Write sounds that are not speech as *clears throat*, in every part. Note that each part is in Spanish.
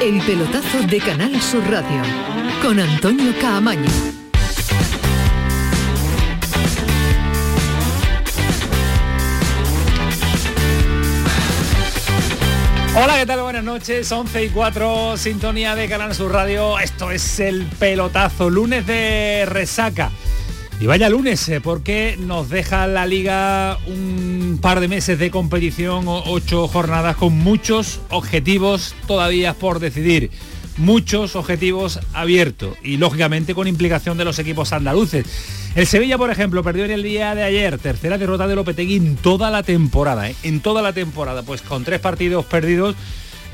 El pelotazo de Canal Sur Radio con Antonio Caamaño. Hola, ¿qué tal? Buenas noches, 11 y 4, sintonía de Canal Sur Radio. Esto es el pelotazo, lunes de resaca. Y vaya lunes, eh, porque nos deja la liga un par de meses de competición, ocho jornadas con muchos objetivos todavía por decidir. Muchos objetivos abiertos y lógicamente con implicación de los equipos andaluces. El Sevilla, por ejemplo, perdió en el día de ayer, tercera derrota de Lopetegui en toda la temporada, ¿eh? en toda la temporada, pues con tres partidos perdidos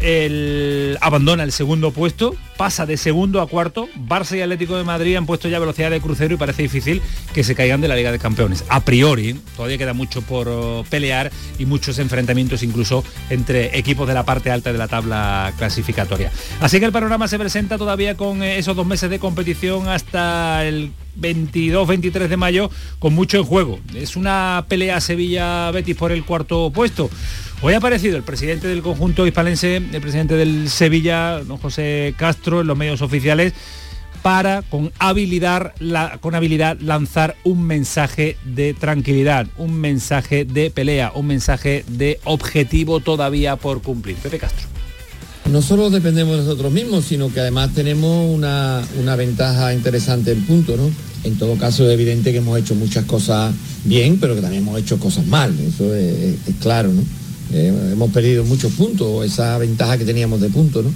el, abandona el segundo puesto, pasa de segundo a cuarto. Barça y Atlético de Madrid han puesto ya velocidad de crucero y parece difícil que se caigan de la Liga de Campeones. A priori, todavía queda mucho por oh, pelear y muchos enfrentamientos incluso entre equipos de la parte alta de la tabla clasificatoria. Así que el panorama se presenta todavía con eh, esos dos meses de competición hasta el 22-23 de mayo con mucho en juego. Es una pelea Sevilla-Betis por el cuarto puesto. Hoy ha aparecido el presidente del conjunto hispalense, el presidente del Sevilla, don José Castro, en los medios oficiales, para con habilidad, con habilidad lanzar un mensaje de tranquilidad, un mensaje de pelea, un mensaje de objetivo todavía por cumplir. Pepe Castro. No solo dependemos de nosotros mismos, sino que además tenemos una, ventaja interesante en punto, ¿no? En todo caso es evidente que hemos hecho muchas cosas bien, pero que también hemos hecho cosas mal, eso es claro, ¿no? Eh, hemos perdido muchos puntos, esa ventaja que teníamos de puntos, ¿no?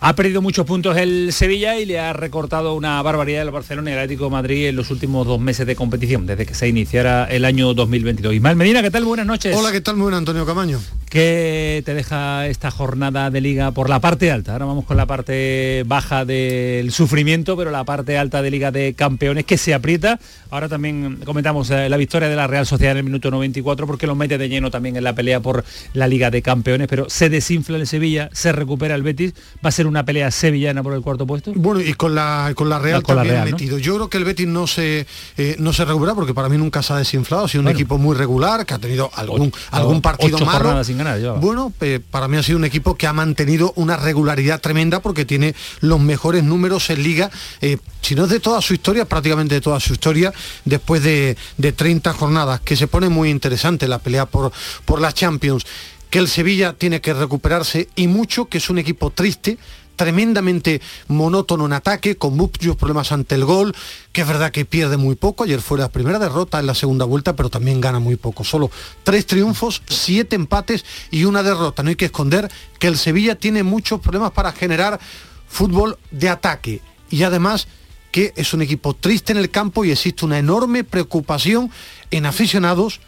Ha perdido muchos puntos el Sevilla y le ha recortado una barbaridad el Barcelona y el Atlético de Madrid en los últimos dos meses de competición, desde que se iniciara el año 2022. Ismael Medina, ¿qué tal? Buenas noches. Hola, ¿qué tal? Muy buena, Antonio Camaño. ¿Qué te deja esta jornada de liga por la parte alta? Ahora vamos con la parte baja del sufrimiento, pero la parte alta de liga de campeones que se aprieta. Ahora también comentamos eh, la victoria de la Real Sociedad en el minuto 94 porque lo mete de lleno también en la pelea por la liga de campeones, pero se desinfla el Sevilla, se recupera el Betis, va a ser una pelea sevillana por el cuarto puesto. Bueno, y con la, con la Real también metido. Yo creo que el Betis no se, eh, no se recupera porque para mí nunca se ha desinflado, ha sido un equipo muy regular, que ha tenido algún, algún partido malo. Sin bueno, eh, para mí ha sido un equipo que ha mantenido una regularidad tremenda porque tiene los mejores números en liga, eh, si no es de toda su historia, prácticamente de toda su historia, después de, de 30 jornadas, que se pone muy interesante la pelea por, por las Champions. Que el Sevilla tiene que recuperarse y mucho, que es un equipo triste, tremendamente monótono en ataque, con muchos problemas ante el gol, que es verdad que pierde muy poco, ayer fue la primera derrota en la segunda vuelta, pero también gana muy poco, solo tres triunfos, siete empates y una derrota. No hay que esconder que el Sevilla tiene muchos problemas para generar fútbol de ataque. Y además que es un equipo triste en el campo y existe una enorme preocupación en aficionados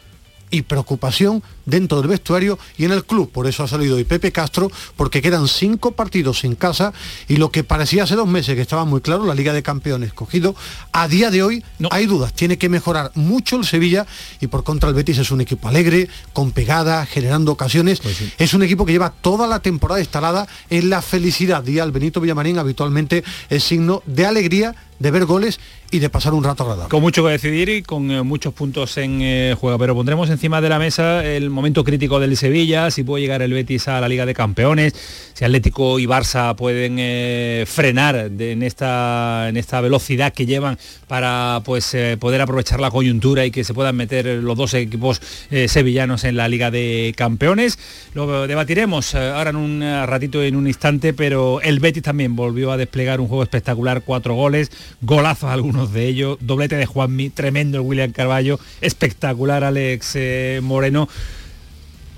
y preocupación dentro del vestuario y en el club. Por eso ha salido hoy Pepe Castro, porque quedan cinco partidos en casa y lo que parecía hace dos meses que estaba muy claro, la Liga de Campeones cogido, a día de hoy no. hay dudas. Tiene que mejorar mucho el Sevilla y por contra el Betis es un equipo alegre, con pegada, generando ocasiones. Pues es un equipo que lleva toda la temporada instalada en la felicidad. Y al Benito Villamarín habitualmente es signo de alegría de ver goles y de pasar un rato agradable. Con mucho que decidir y con eh, muchos puntos en eh, juego, pero pondremos encima de la mesa el momento crítico del Sevilla, si puede llegar el Betis a la Liga de Campeones, si Atlético y Barça pueden eh, frenar en, esta, en esta velocidad que llevan para pues, poder aprovechar la coyuntura y que se puedan meter los dos equipos sevillanos en la Liga de Campeones. Lo debatiremos ahora en un ratito, en un instante, pero el Betis también volvió a desplegar un juego espectacular, cuatro goles, golazos algunos de ellos, doblete de Juanmi, tremendo el William Carballo, espectacular Alex eh, Moreno.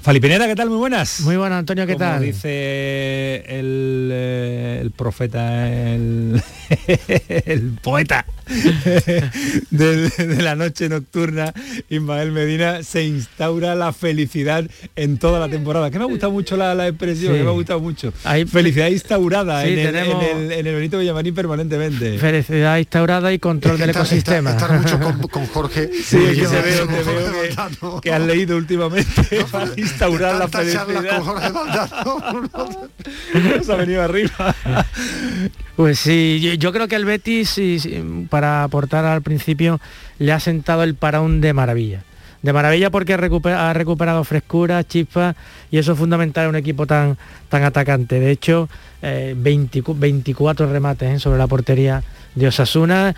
Falipineda, ¿qué tal? Muy buenas. Muy buenas, Antonio, ¿qué tal? dice el, eh, el profeta, el, *laughs* el poeta *laughs* de, la noche nocturna, Ismael Medina, se instaura la felicidad en toda la temporada. Que me ha gustado mucho la, expresión, que me ha gustado mucho. Hay felicidad instaurada en, el, en, el, Benito Villamarín permanentemente. Felicidad instaurada y control del ecosistema. Estar, mucho con, *laughs* Jorge. Sí, que, se veo, que, que, has leído últimamente *laughs* para instaurar la felicidad. ha venido arriba. Pues sí, yo, creo que el Betis, para aportar al principio, le ha sentado el paraón de maravilla. de maravilla porque ha recuperado frescura, chispa y eso es fundamental en un equipo tan, tan atacante. De hecho, 24 eh, remates ¿eh? sobre la portería de Osasuna,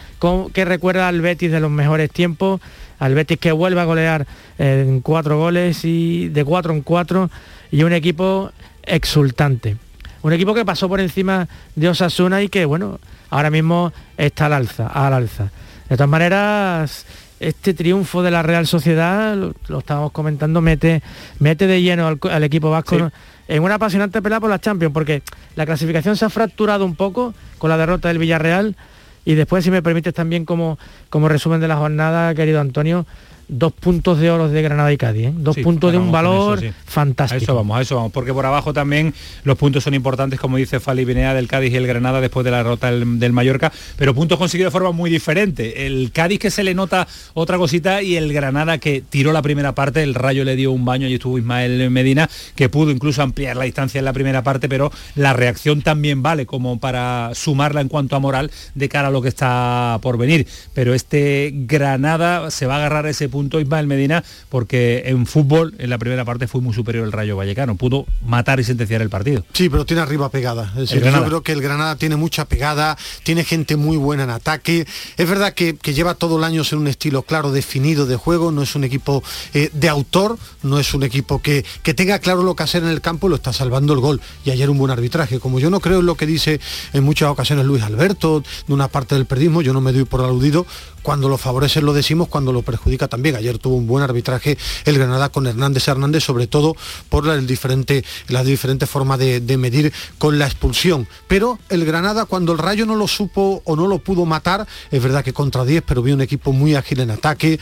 que recuerda al Betis de los mejores tiempos, al Betis que vuelve a golear eh, en cuatro goles y de cuatro en cuatro y un equipo exultante. Un equipo que pasó por encima de Osasuna y que, bueno, ahora mismo está al alza, al alza. De todas maneras, este triunfo de la Real Sociedad, lo, estábamos comentando, mete, mete de lleno al, equipo vasco en una apasionante pelea por la Champions, porque la clasificación se ha fracturado un poco con la derrota del Villarreal. Y después, si me permites también como, como resumen de la jornada, querido Antonio, dos puntos de oro de Granada y Cádiz, ¿eh? dos puntos de un valor fantástico. A eso vamos, a eso vamos, porque por abajo también los puntos son importantes, como dice Fali Binea del Cádiz y el Granada después de la derrota del, Mallorca, pero puntos conseguidos de forma muy diferente. El Cádiz que se le nota otra cosita y el Granada que tiró la primera parte, el Rayo le dio un baño y estuvo Ismael Medina, que pudo incluso ampliar la distancia en la primera parte, pero la reacción también vale como para sumarla en cuanto a moral de cara a lo que está por venir. Pero este Granada se va a agarrar ese punto Ismael Medina porque en fútbol en la primera parte fue muy superior el Rayo Vallecano, pudo matar y sentenciar el partido. Sí, pero tiene arriba pegada. Es decir, yo creo que el Granada tiene mucha pegada, tiene gente muy buena en ataque. Es verdad que, lleva todo el año en un estilo claro, definido de juego, no es un equipo eh, de autor, no es un equipo que, que tenga claro lo que hacer en el campo, lo está salvando el gol. Y ayer un buen arbitraje. Como yo no creo en lo que dice en muchas ocasiones Luis Alberto, de una parte del periodismo, yo no me doy por aludido, cuando lo favorece lo decimos, cuando lo perjudica también. Ayer tuvo un buen arbitraje el Granada con Hernández Hernández, sobre todo por la, diferente, las diferentes formas de, medir con la expulsión. Pero el Granada, cuando el Rayo no lo supo o no lo pudo matar, es verdad que contra 10, pero vi un equipo muy ágil en ataque,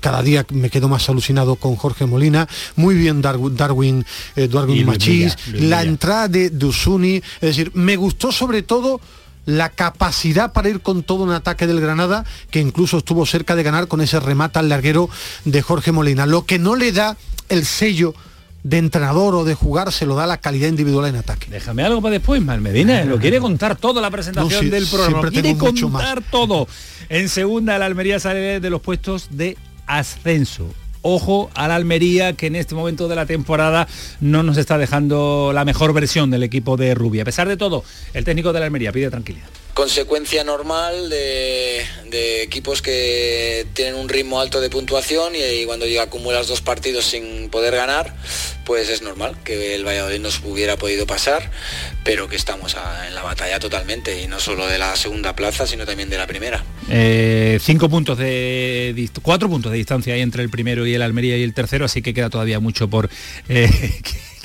cada día me quedo más alucinado con Jorge Molina, muy bien Darwin, Darwin, eh, Machís, la entrada de, de Usuni, es decir, me gustó sobre todo la capacidad para ir con todo un ataque del Granada, que incluso estuvo cerca de ganar con ese remate al larguero de Jorge Molina. Lo que no le da el sello de entrenador o de jugar se lo da la calidad individual en ataque. Déjame algo para después, Malmedina. Lo quiere contar todo la presentación del programa. Lo quiere contar todo. En segunda, el Almería sale de los puestos de ascenso ojo a la Almería que en este momento de la temporada no nos está dejando la mejor versión del equipo de Rubia. A pesar de todo, el técnico de la Almería pide tranquilidad consecuencia normal de, equipos que tienen un ritmo alto de puntuación y, cuando llega acumulas dos partidos sin poder ganar, pues es normal que el Valladolid nos hubiera podido pasar, pero que estamos en la batalla totalmente y no solo de la segunda plaza, sino también de la primera. Eh, cinco puntos de cuatro puntos de distancia hay entre el primero y el Almería y el tercero, así que queda todavía mucho por eh, *laughs*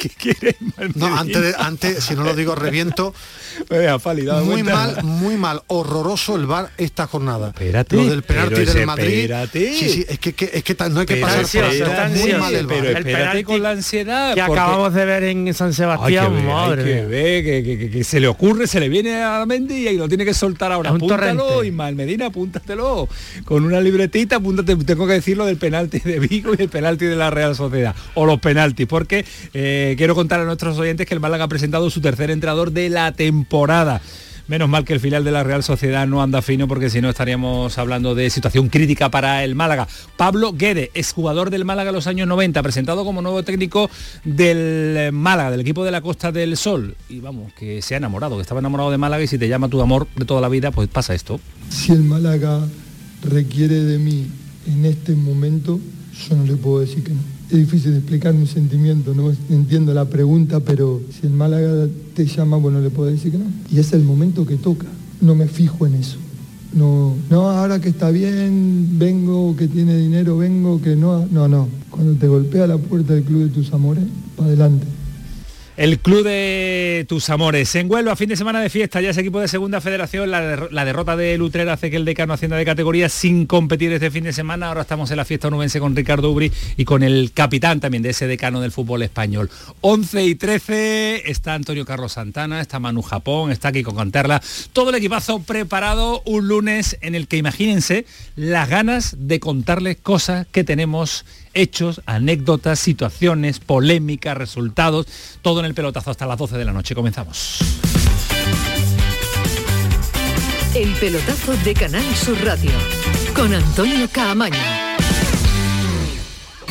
no, antes, antes, si no lo digo, reviento. *laughs* muy mal, muy mal, horroroso el bar esta jornada. Espérate, lo del penalti del Madrid. Sí, sí, es que, es que no hay que pasar por esto. Muy mal el bar. Pero espérate con la ansiedad. Que acabamos de ver en San Sebastián, que madre. que, ve, que, que, se le ocurre, se le viene a la mente y lo tiene que soltar ahora. Apúntalo, Ismael Medina, apúntatelo. Con una libretita, apúntate, tengo que decir lo del penalti de Vigo y el penalti de la Real Sociedad. O los penaltis, porque eh, quiero contar a nuestros oyentes que el Málaga ha presentado su tercer entrenador de la temporada. Menos mal que el final de la Real Sociedad no anda fino porque si no estaríamos hablando de situación crítica para el Málaga. Pablo Guede, exjugador del Málaga en los años 90, presentado como nuevo técnico del Málaga, del equipo de la Costa del Sol. Y vamos, que se ha enamorado, que estaba enamorado de Málaga y si te llama tu amor de toda la vida, pues pasa esto. Si el Málaga requiere de mí en este momento, yo no le puedo decir que no es difícil explicar mi sentimiento, no entiendo la pregunta, pero si el Málaga te llama, bueno, le puedo decir que no. Y es el momento que toca, no me fijo en eso. No, no, ahora que está bien, vengo, que tiene dinero, vengo, que no, no, no. Cuando te golpea la puerta del club de tus amores, para adelante. El club de tus amores. En Huelva, fin de semana de fiesta, ya ese equipo de segunda federación, la, derrota de Lutrera hace que el decano hacienda de categoría sin competir este fin de semana. Ahora estamos en la fiesta onubense con Ricardo Ubri y con el capitán también de ese decano del fútbol español. 11 y 13 está Antonio Carlos Santana, está Manu Japón, está aquí con Canterla. Todo el equipazo preparado un lunes en el que imagínense las ganas de contarles cosas que tenemos hechos, anécdotas, situaciones, polémicas, resultados, todo en el pelotazo hasta las 12 de la noche. Comenzamos. El pelotazo de Canal Sur Radio con Antonio Caamaño.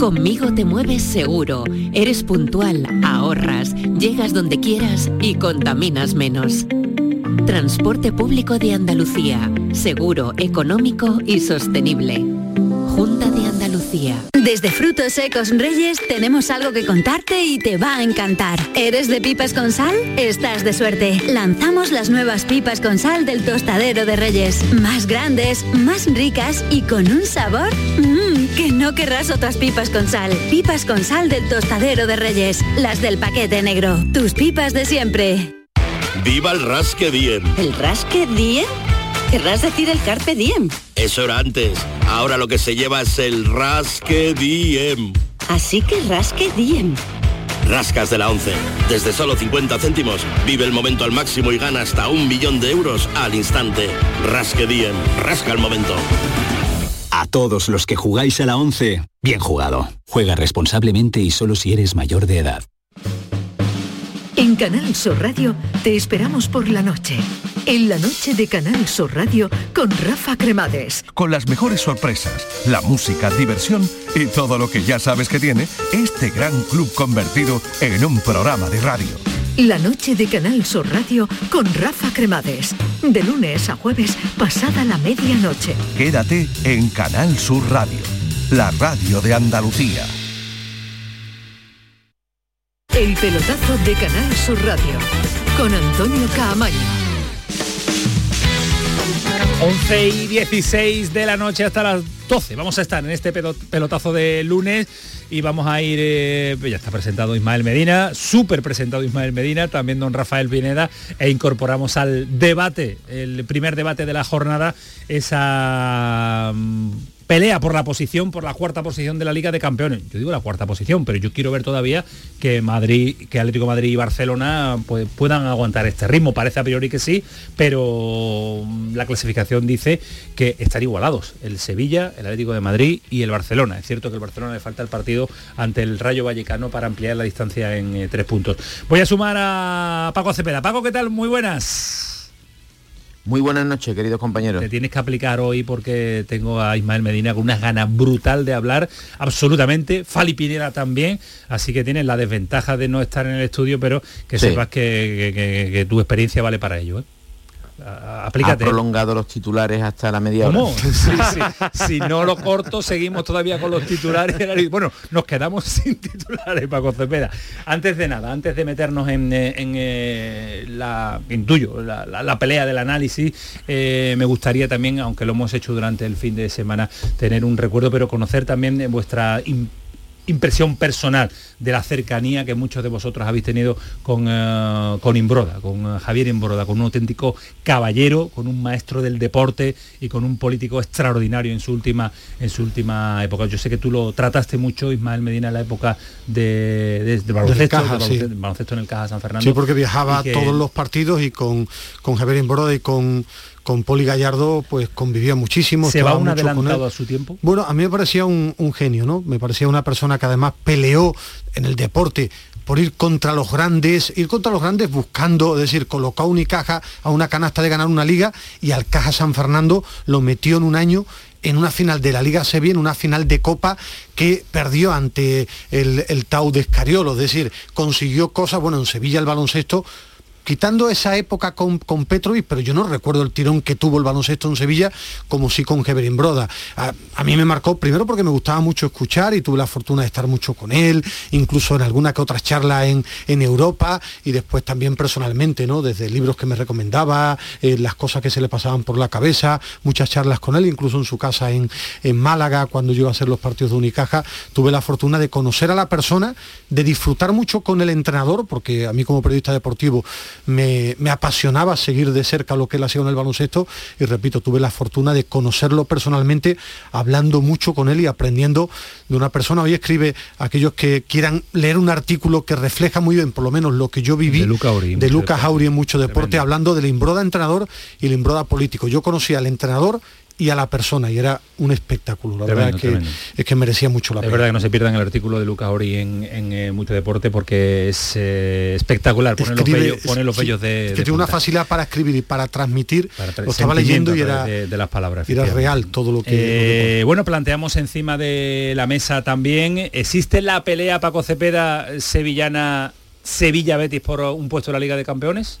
Conmigo te mueves seguro, eres puntual, ahorras, llegas donde quieras y contaminas menos. Transporte público de Andalucía, seguro, económico y sostenible. Junta de Andalucía. Desde Frutos Secos Reyes tenemos algo que contarte y te va a encantar. ¿Eres de pipas con sal? Estás de suerte. Lanzamos las nuevas pipas con sal del tostadero de Reyes. Más grandes, más ricas y con un sabor que no querrás otras pipas con sal. Pipas con sal del tostadero de Reyes. Las del paquete negro. Tus pipas de siempre. ¡Viva el Rasque Diem! ¿El Rasque Diem? Querrás decir el Carpe Diem. Eso era antes. Ahora lo que se lleva es el Rasque Diem. Así que Rasque Diem. Rascas de la 11. Desde solo 50 céntimos, vive el momento al máximo y gana hasta un millón de euros al instante. Rasque Diem. Rasca el momento. A todos los que jugáis a la 11, bien jugado. Juega responsablemente y solo si eres mayor de edad. En Canal Sur Radio te esperamos por la noche. En la noche de Canal Sur Radio con Rafa Cremades. Con las mejores sorpresas, la música, diversión y todo lo que ya sabes que tiene este gran club convertido en un programa de radio. La noche de Canal Sur Radio con Rafa Cremades. De lunes a jueves, pasada la medianoche. Quédate en Canal Sur Radio, la radio de Andalucía. El pelotazo de Canal Sur Radio con Antonio Caamaño. 11 y 16 de la noche hasta las 12. Vamos a estar en este pelotazo de lunes y vamos a ir, eh, ya está presentado Ismael Medina, súper presentado Ismael Medina, también don Rafael Pineda, e incorporamos al debate, el primer debate de la jornada, esa mm, pelea por la posición, por la cuarta posición de la Liga de Campeones. Yo digo la cuarta posición, pero yo quiero ver todavía que Madrid, que Atlético Madrid y Barcelona pues, puedan aguantar este ritmo. Parece a priori que sí, pero la clasificación dice que están igualados. El Sevilla, el Atlético de Madrid y el Barcelona. Es cierto que el Barcelona le falta el partido ante el Rayo Vallecano para ampliar la distancia en eh, tres puntos. Voy a sumar a Paco Cepeda. Paco, ¿qué tal? Muy buenas. Muy buenas noches, queridos compañeros. Te tienes que aplicar hoy porque tengo a Ismael Medina con unas ganas brutal de hablar, absolutamente. Fali Pineda también, así que tienes la desventaja de no estar en el estudio, pero que sepas que, que, que, tu experiencia vale para ello. ¿eh? Aplícate. Ha prolongado los titulares hasta la media hora. ¿Cómo? Sí, sí. *laughs* si no lo corto, seguimos todavía con los titulares. Bueno, nos quedamos *laughs* sin titulares, Paco Cepeda. Antes de nada, antes de meternos en, en, eh, la, intuyo, la, la, la, pelea del análisis, eh, me gustaría también, aunque lo hemos hecho durante el fin de semana, tener un recuerdo, pero conocer también vuestra impresión personal de la cercanía que muchos de vosotros habéis tenido con, uh, con Imbroda, con uh, Javier Imbroda, con un auténtico caballero, con un maestro del deporte y con un político extraordinario en su última, en su última época. Yo sé que tú lo trataste mucho, Ismael Medina, en la época de, de, de baloncesto, Caja, de baloncesto, sí. baloncesto, en el Caja San Fernando. Sí, porque viajaba a todos los partidos y con, con Javier Imbroda y con con Poli Gallardo pues convivía muchísimo. ¿Se va un adelantado a su tiempo? Bueno, a mí me parecía un, un, genio, ¿no? Me parecía una persona que además peleó en el deporte por ir contra los grandes, ir contra los grandes buscando, es decir, colocó a Unicaja a una canasta de ganar una liga y al Caja San Fernando lo metió en un año en una final de la Liga Sevilla, en una final de Copa que perdió ante el, el Tau de Escariolo, es decir, consiguió cosas, bueno, en Sevilla el baloncesto quitando esa época con, con, Petrovic, pero yo no recuerdo el tirón que tuvo el baloncesto en Sevilla como sí con Heverin Broda. A, mí me marcó primero porque me gustaba mucho escuchar y tuve la fortuna de estar mucho con él, incluso en alguna que otra charla en, en Europa y después también personalmente, ¿no? Desde libros que me recomendaba, eh, las cosas que se le pasaban por la cabeza, muchas charlas con él, incluso en su casa en, en Málaga, cuando yo iba a hacer los partidos de Unicaja, tuve la fortuna de conocer a la persona, de disfrutar mucho con el entrenador, porque a mí como periodista deportivo me, me apasionaba seguir de cerca lo que él hacía en el baloncesto y repito, tuve la fortuna de conocerlo personalmente, hablando mucho con él y aprendiendo de una persona. Hoy escribe aquellos que quieran leer un artículo que refleja muy bien, por lo menos lo que yo viví De Luca de Lucas. Auri en mucho deporte, Tremendo. hablando del Imbroda entrenador y el Imbroda político. Yo conocí al entrenador y a la persona y era un espectáculo. La Tremendo, verdad es que, tremendo. es que merecía mucho la Es pena. verdad que no se pierdan el artículo de Lucas Ori en, en, eh, Mucho Deporte porque es eh, espectacular, pone los Escribe- vellos, pone los sí, vellos de, es que de tiene una facilidad para escribir y para transmitir. Para tra- lo estaba leyendo y a era, de, de las palabras. era real todo lo que, lo que Eh, bueno, planteamos encima de la mesa también, ¿existe la pelea Paco Cepeda sevillana Sevilla Betis por un puesto en la Liga de Campeones?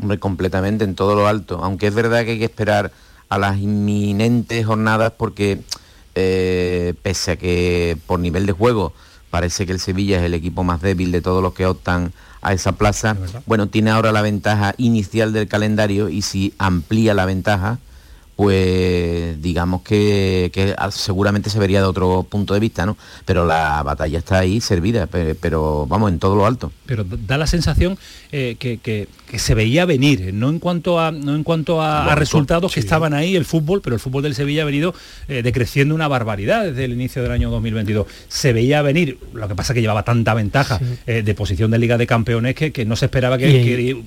Hombre, completamente en todo lo alto. Aunque es verdad que hay que esperar a las inminentes jornadas porque eh, pese a que por nivel de juego parece que el Sevilla es el equipo más débil de todos los que optan a esa plaza, bueno, tiene ahora la ventaja inicial del calendario y si amplía la ventaja, pues digamos que, que seguramente se vería de otro punto de vista, ¿no? Pero la batalla está ahí servida, pe- pero, vamos, en todo lo alto. Pero da la sensación eh, que, que- que se veía venir, no en cuanto a, no en cuanto a, resultados que estaban ahí, el fútbol, pero el fútbol del Sevilla ha venido eh, decreciendo una barbaridad desde el inicio del año 2022. Se veía venir, lo que pasa es que llevaba tanta ventaja eh, de posición de Liga de Campeones que, que no se esperaba que, Y- que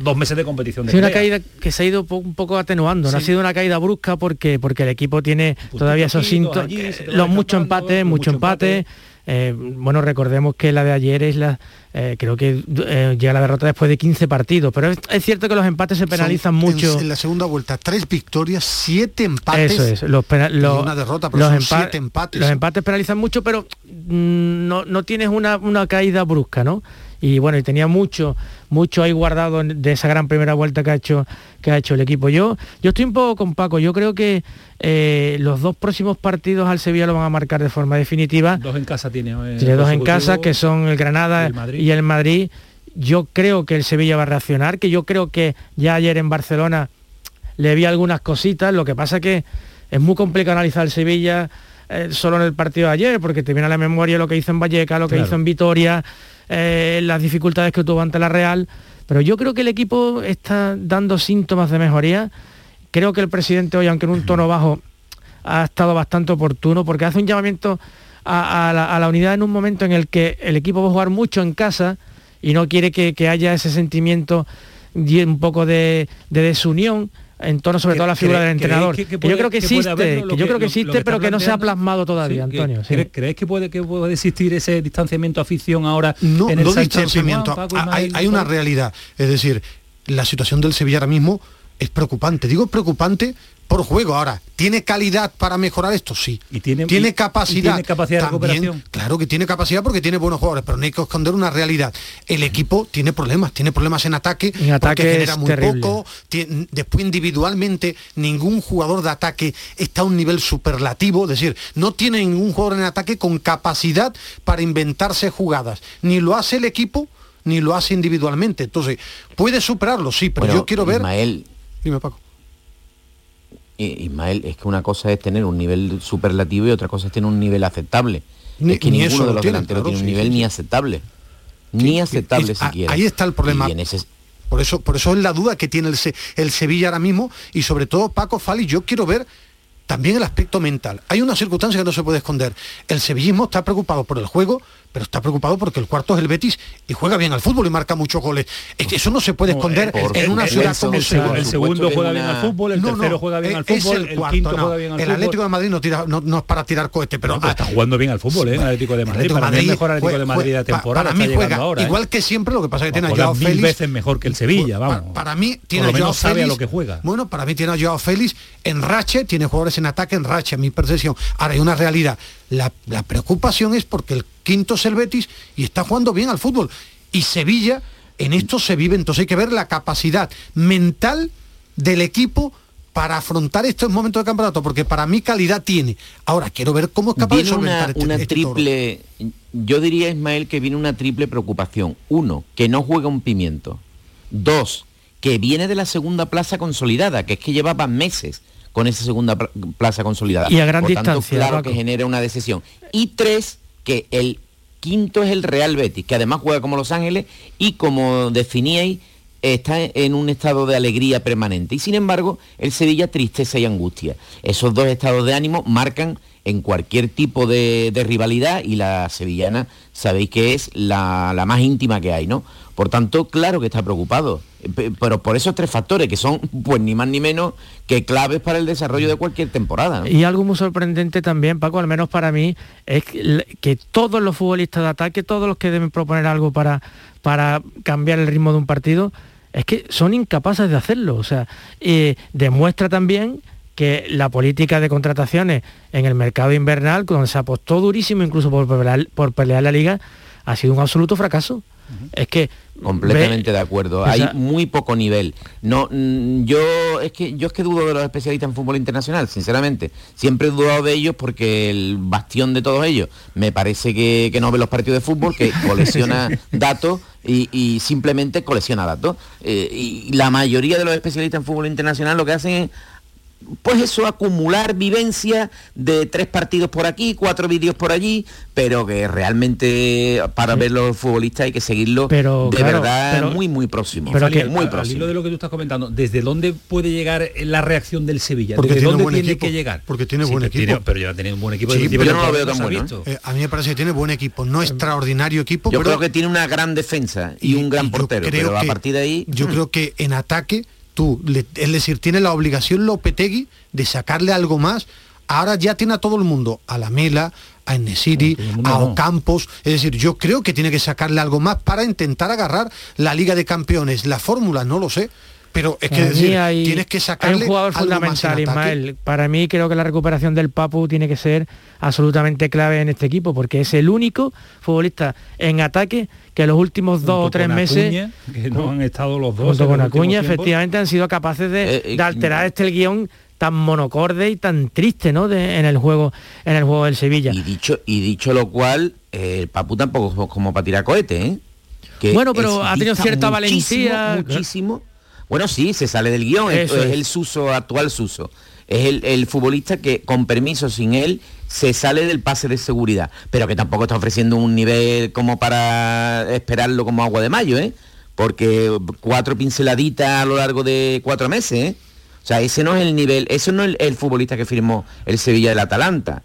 dos meses de competición de Sí, una caída que se ha ido un poco atenuando, no ha sido una caída brusca porque porque el equipo tiene todavía esos síntomas, los muchos empates, mucho empate. eh, bueno, recordemos que la de ayer es la, eh, creo que eh, llega la derrota después de 15 partidos, pero es, es cierto que los empates se penalizan Son mucho. En, la segunda vuelta, tres victorias, siete empates. Eso es, los, los- una derrota, pero los son empa- siete empates. Los empates penalizan mucho, pero mm, no, no tienes una, una caída brusca, ¿no? Y bueno, y tenía mucho, mucho ahí guardado de esa gran primera vuelta que ha hecho, que ha hecho el equipo. Yo, yo estoy un poco con Paco, yo creo que eh, los dos próximos partidos al Sevilla lo van a marcar de forma definitiva. Dos en casa tiene. eh, Tiene dos en casa, que son el Granada y el Madrid. Y el Madrid. Yo creo que el Sevilla va a reaccionar, que yo creo que ya ayer en Barcelona le vi algunas cositas, lo que pasa que es muy complicado analizar el Sevilla eh, solo en el partido de ayer, porque te viene a la memoria lo que hizo en Valleca, lo que Claro. hizo en Vitoria, eh, las dificultades que tuvo ante la Real, pero yo creo que el equipo está dando síntomas de mejoría. Creo que el presidente hoy, aunque en un tono bajo, ha estado bastante oportuno porque hace un llamamiento a, a la, a la unidad en un momento en el que el equipo va a jugar mucho en casa y no quiere que, que haya ese sentimiento y un poco de, de desunión en torno sobre todo a la figura ¿Cre- del entrenador. que- yo creo que existe, haberlo, que yo que- creo que lo- lo existe, pero que no se ha plasmado todavía, Sí, que- Antonio. sí. ¿cre- ¿Crees que puede, que puede existir ese distanciamiento afición ahora No, en el no Sánchez distanciamiento. Pizjuán, Paco, Ah, hay, hay una realidad. Es decir, la situación del Sevilla ahora mismo es preocupante. Digo preocupante por juego. Ahora, ¿tiene calidad para mejorar esto? Sí. Y tiene, ¿Tiene y- capacidad? y tiene capacidad de También, recuperación. Claro que tiene capacidad porque tiene buenos jugadores, pero no hay que esconder una realidad. El equipo tiene problemas, tiene problemas en ataque, En ataque porque genera muy terrible. poco. Después individualmente ningún jugador de ataque está a un nivel superlativo, es decir, no tiene ningún jugador en ataque con capacidad para inventarse jugadas. Ni lo hace el equipo, ni lo hace individualmente. Entonces, puede superarlo, sí, pero Bueno, yo quiero ver. Ismael, Dime, Paco. Ismael, es que una cosa es tener un nivel superlativo y otra cosa es tener un nivel aceptable. Ni- es que ni ninguno eso de lo los tiene, delanteros claro, tiene un sí, nivel sí, ni aceptable. Ni aceptable Es- siquiera. Ahí está el problema. Y en ese- Por eso, por eso es la duda que tiene el, el Sevilla ahora mismo y sobre todo Paco Fali, yo quiero ver también el aspecto mental. Hay una circunstancia que no se puede esconder. El sevillismo está preocupado por el juego, pero está preocupado porque el cuarto es el Betis y juega bien al fútbol y marca muchos goles. Eso no se puede No, esconder eh, en una ciudad el- como el, Sevilla. el segundo juega bien al fútbol, el No, tercero no, juega bien eh, al es fútbol, el el, cuarto, quinto no. juega bien al El fútbol. Atlético de Madrid no, tira, no, no es para tirar cohetes, pero No, pero ah, está jugando bien al fútbol, ¿eh? El Atlético de Madrid. Atlético para mí es el Madrid mejor Atlético de Madrid la temporada. Para mí está juega ahora, ¿eh? igual que siempre, lo que pasa es que tiene a Joao mil Félix. veces mejor que el Sevilla, Para- vamos. Para, mí tiene Por lo a Joao Félix. lo que juega. Bueno, para mí tiene a Joao Félix en rache, tiene jugadores en ataque en rache, a mi percepción. Ahora hay una realidad. La, la preocupación es porque el quinto es el Betis y está jugando bien al fútbol. Y Sevilla, en esto se vive, entonces hay que ver la capacidad mental del equipo para afrontar estos momentos de campeonato, porque para mí calidad tiene. Ahora quiero ver cómo es capaz de una, solventar este, una este toro. triple, yo diría Ismael que viene una triple preocupación. Uno, que no juega un pimiento. Dos, que viene de la segunda plaza consolidada, que es que llevaba meses con esa segunda pla- plaza consolidada. Y a gran Por tanto, distancia, claro Paco. que genera una decisión. Y tres, que el quinto es el Real Betis, que además juega como Los Ángeles y como definíais, está en un estado de alegría permanente. Y sin embargo, el Sevilla tristeza y angustia. Esos dos estados de ánimo marcan en cualquier tipo de, rivalidad y la sevillana sabéis que es la, la más íntima que hay, ¿no? Por tanto, claro que está preocupado, pero por esos tres factores que son pues ni más ni menos que claves para el desarrollo de cualquier temporada. Y algo muy sorprendente también, Paco, al menos para mí, es que, todos los futbolistas de ataque, todos los que deben proponer algo para, para cambiar el ritmo de un partido, es que son incapaces de hacerlo. O sea, eh, demuestra también que la política de contrataciones en el mercado invernal, donde se apostó durísimo incluso por por pelear la liga, ha sido un absoluto fracaso. Es que completamente de acuerdo. Hay muy poco nivel. No, mm, yo es que yo es que dudo de los especialistas en fútbol internacional, sinceramente. Siempre he dudado de ellos porque el bastión de todos ellos me parece que, no ve los partidos de fútbol, que *laughs* colecciona datos y, simplemente colecciona datos. Eh, y la mayoría de los especialistas en fútbol internacional lo que hacen es pues eso, acumular vivencia de tres partidos por aquí, cuatro vídeos por allí, pero que realmente para ver los futbolistas hay que seguirlo pero, de verdad muy, muy próximo. Pero que, muy próximo. de lo que tú estás comentando, ¿desde dónde puede llegar la reacción del Sevilla? Porque ¿Desde dónde tiene que llegar? Porque tiene buen equipo. pero ya tiene un buen equipo. Sí, pero yo no lo veo tan bueno. ¿eh? a mí me parece que tiene buen equipo, no extraordinario equipo. Yo creo que tiene una gran defensa y, un gran portero, pero a partir de ahí... Yo creo que en ataque tú, es decir, tiene la obligación Lopetegui de sacarle algo más. Ahora ya tiene a todo el mundo, a la Mela, a Enesiri, a Ocampos. Es decir, yo creo que tiene que sacarle algo más para intentar agarrar la Liga de Campeones. La fórmula no lo sé, pero es que decir, tienes que sacarle un jugador fundamental, Ismael. Para mí creo que la recuperación del Papu tiene que ser absolutamente clave en este equipo, porque es el único futbolista en ataque que los últimos dos o tres meses que no han estado los dos junto con Acuña efectivamente han sido capaces de, eh, eh, alterar este el guion tan monocorde y tan triste ¿no? en el juego en el juego del Sevilla y dicho y dicho lo cual el Papu tampoco es como para tirar cohete ¿eh? bueno pero ha tenido cierta valentía muchísimo bueno, sí, se sale del guion, es, el Suso actual Suso. Es el, futbolista que con permiso sin él se sale del pase de seguridad, pero que tampoco está ofreciendo un nivel como para esperarlo como agua de mayo, ¿eh? Porque cuatro pinceladitas a lo largo de cuatro meses, ¿eh? O sea, ese no es el nivel, eso no es el futbolista que firmó el Sevilla del Atalanta.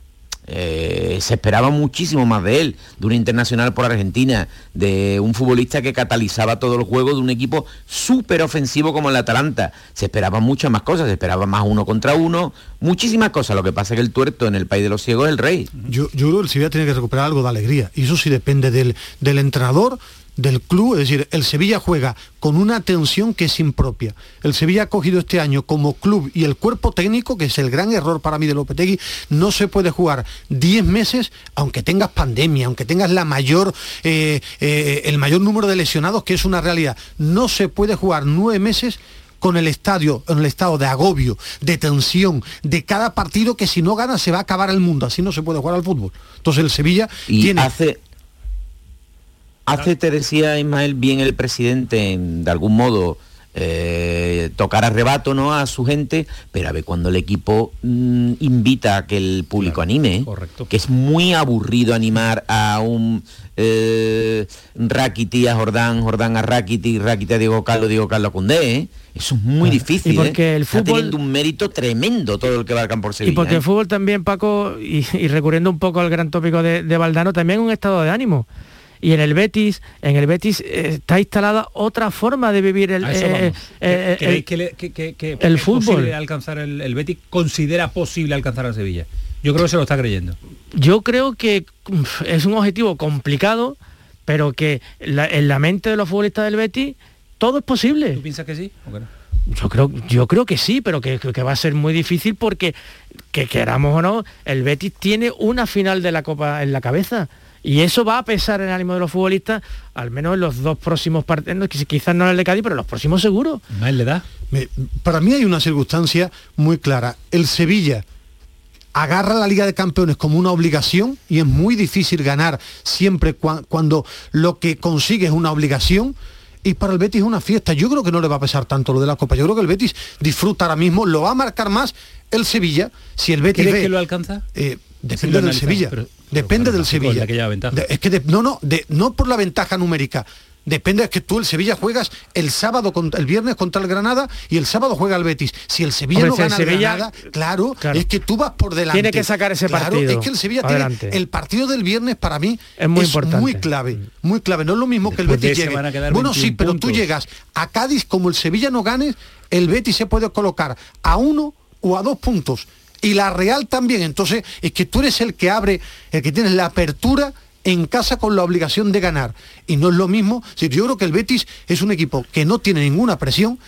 Eh, se esperaba muchísimo más de él, de un internacional por Argentina, de un futbolista que catalizaba todo el juego, de un equipo súper ofensivo como el Atalanta. Se esperaban muchas más cosas, se esperaba más uno contra uno, muchísimas cosas. Lo que pasa es que el tuerto en el país de los ciegos es el rey. Yo, yo creo que el Sevilla tiene que recuperar algo de alegría, y eso sí depende del, del entrenador, del club, es decir, el Sevilla juega con una tensión que es impropia. El Sevilla ha cogido este año como club y el cuerpo técnico, que es el gran error para mí de Lopetegui, no se puede jugar 10 meses, aunque tengas pandemia, aunque tengas la mayor, eh, eh, el mayor número de lesionados, que es una realidad. No se puede jugar nueve meses con el estadio, en el estado de agobio, de tensión, de cada partido que si no gana se va a acabar el mundo, así no se puede jugar al fútbol. Entonces el Sevilla tiene hace Hace, te decía Ismael, bien el presidente, de algún modo, eh, tocar arrebato ¿no? a su gente, pero a ver cuando el equipo mm, invita a que el público anime, que es muy aburrido animar a un eh, Rakiti a Jordán, Jordán a Rakiti, Rakiti a Diego Carlos, Diego Carlos a Cundé, ¿eh? Eso es muy difícil. Y porque el fútbol... Está teniendo un mérito tremendo todo el que va al campo Sevilla. Y porque el fútbol también, Paco, y, recurriendo un poco al gran tópico de, de Valdano, también un estado de ánimo y en el Betis, en el Betis eh, está instalada otra forma de vivir el, eh, eh, que, el fútbol. alcanzar el, Betis considera posible alcanzar a Sevilla. Yo creo que se lo está creyendo. Yo creo que es un objetivo complicado, pero que en la mente de los futbolistas del Betis todo es posible. ¿Tú piensas que sí Yo creo, yo creo que sí, pero que, que, va a ser muy difícil porque, que queramos o no, el Betis tiene una final de la Copa en la cabeza. Y eso va a pesar en el ánimo de los futbolistas, al menos en los dos próximos partidos, quizás no en el de Cádiz, pero en los próximos seguro. Más le da. Para mí hay una circunstancia muy clara. El Sevilla agarra la Liga de Campeones como una obligación y es muy difícil ganar siempre cuando lo que consigue es una obligación y para el Betis es una fiesta. Yo creo que no le va a pesar tanto lo de la Copa. Yo creo que el Betis disfruta ahora mismo, lo va a marcar más el Sevilla. Si el Betis ve, que lo alcanza? Eh, depende del Sevilla. Depende del Sevilla. Es que no, no, no por la ventaja numérica. Depende de que tú el Sevilla juegas el sábado, el viernes contra el Granada y el sábado juega el Betis. Si el Sevilla no gana el Granada, claro, es que tú vas por delante. Tiene que sacar ese partido. Es que el Sevilla tiene el partido del viernes para mí es muy importante. muy clave, muy clave. No es lo mismo que el Betis llegue. Bueno, sí, pero tú llegas a Cádiz como el Sevilla no ganes, el Betis se puede colocar a uno o a dos puntos. Y la Real también. Entonces, es que tú eres el que abre, el que tienes la apertura en casa con la obligación de ganar. Y no es lo mismo. Si yo creo que el Betis es un equipo que no tiene ninguna presión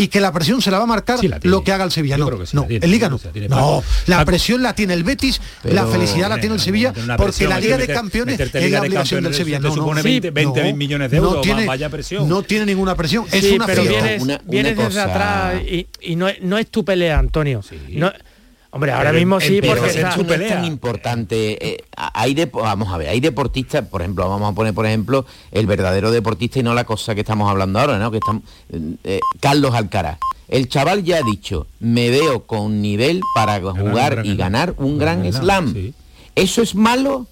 y que la presión se la va a marcar lo que haga el Sevilla. No, no el Liga no. No, la presión la tiene el Betis, la felicidad la tiene el Sevilla, porque la Liga de Campeones es la obligación del Sevilla. No, supone 20, millones de euros, tiene, vaya presión. No tiene ninguna presión, es una pero vienes, desde atrás y, no, es, tu pelea, Antonio. Hombre, ahora mismo sí, porque está, no es tan importante. Eh, hay de, vamos a ver, hay deportistas, por ejemplo, vamos a poner, por ejemplo, el verdadero deportista y no la cosa que estamos hablando ahora, ¿no? Que estamos, eh, Carlos Alcaraz. El chaval ya ha dicho, me veo con nivel para jugar y ganar un gran slam. ¿Eso es malo?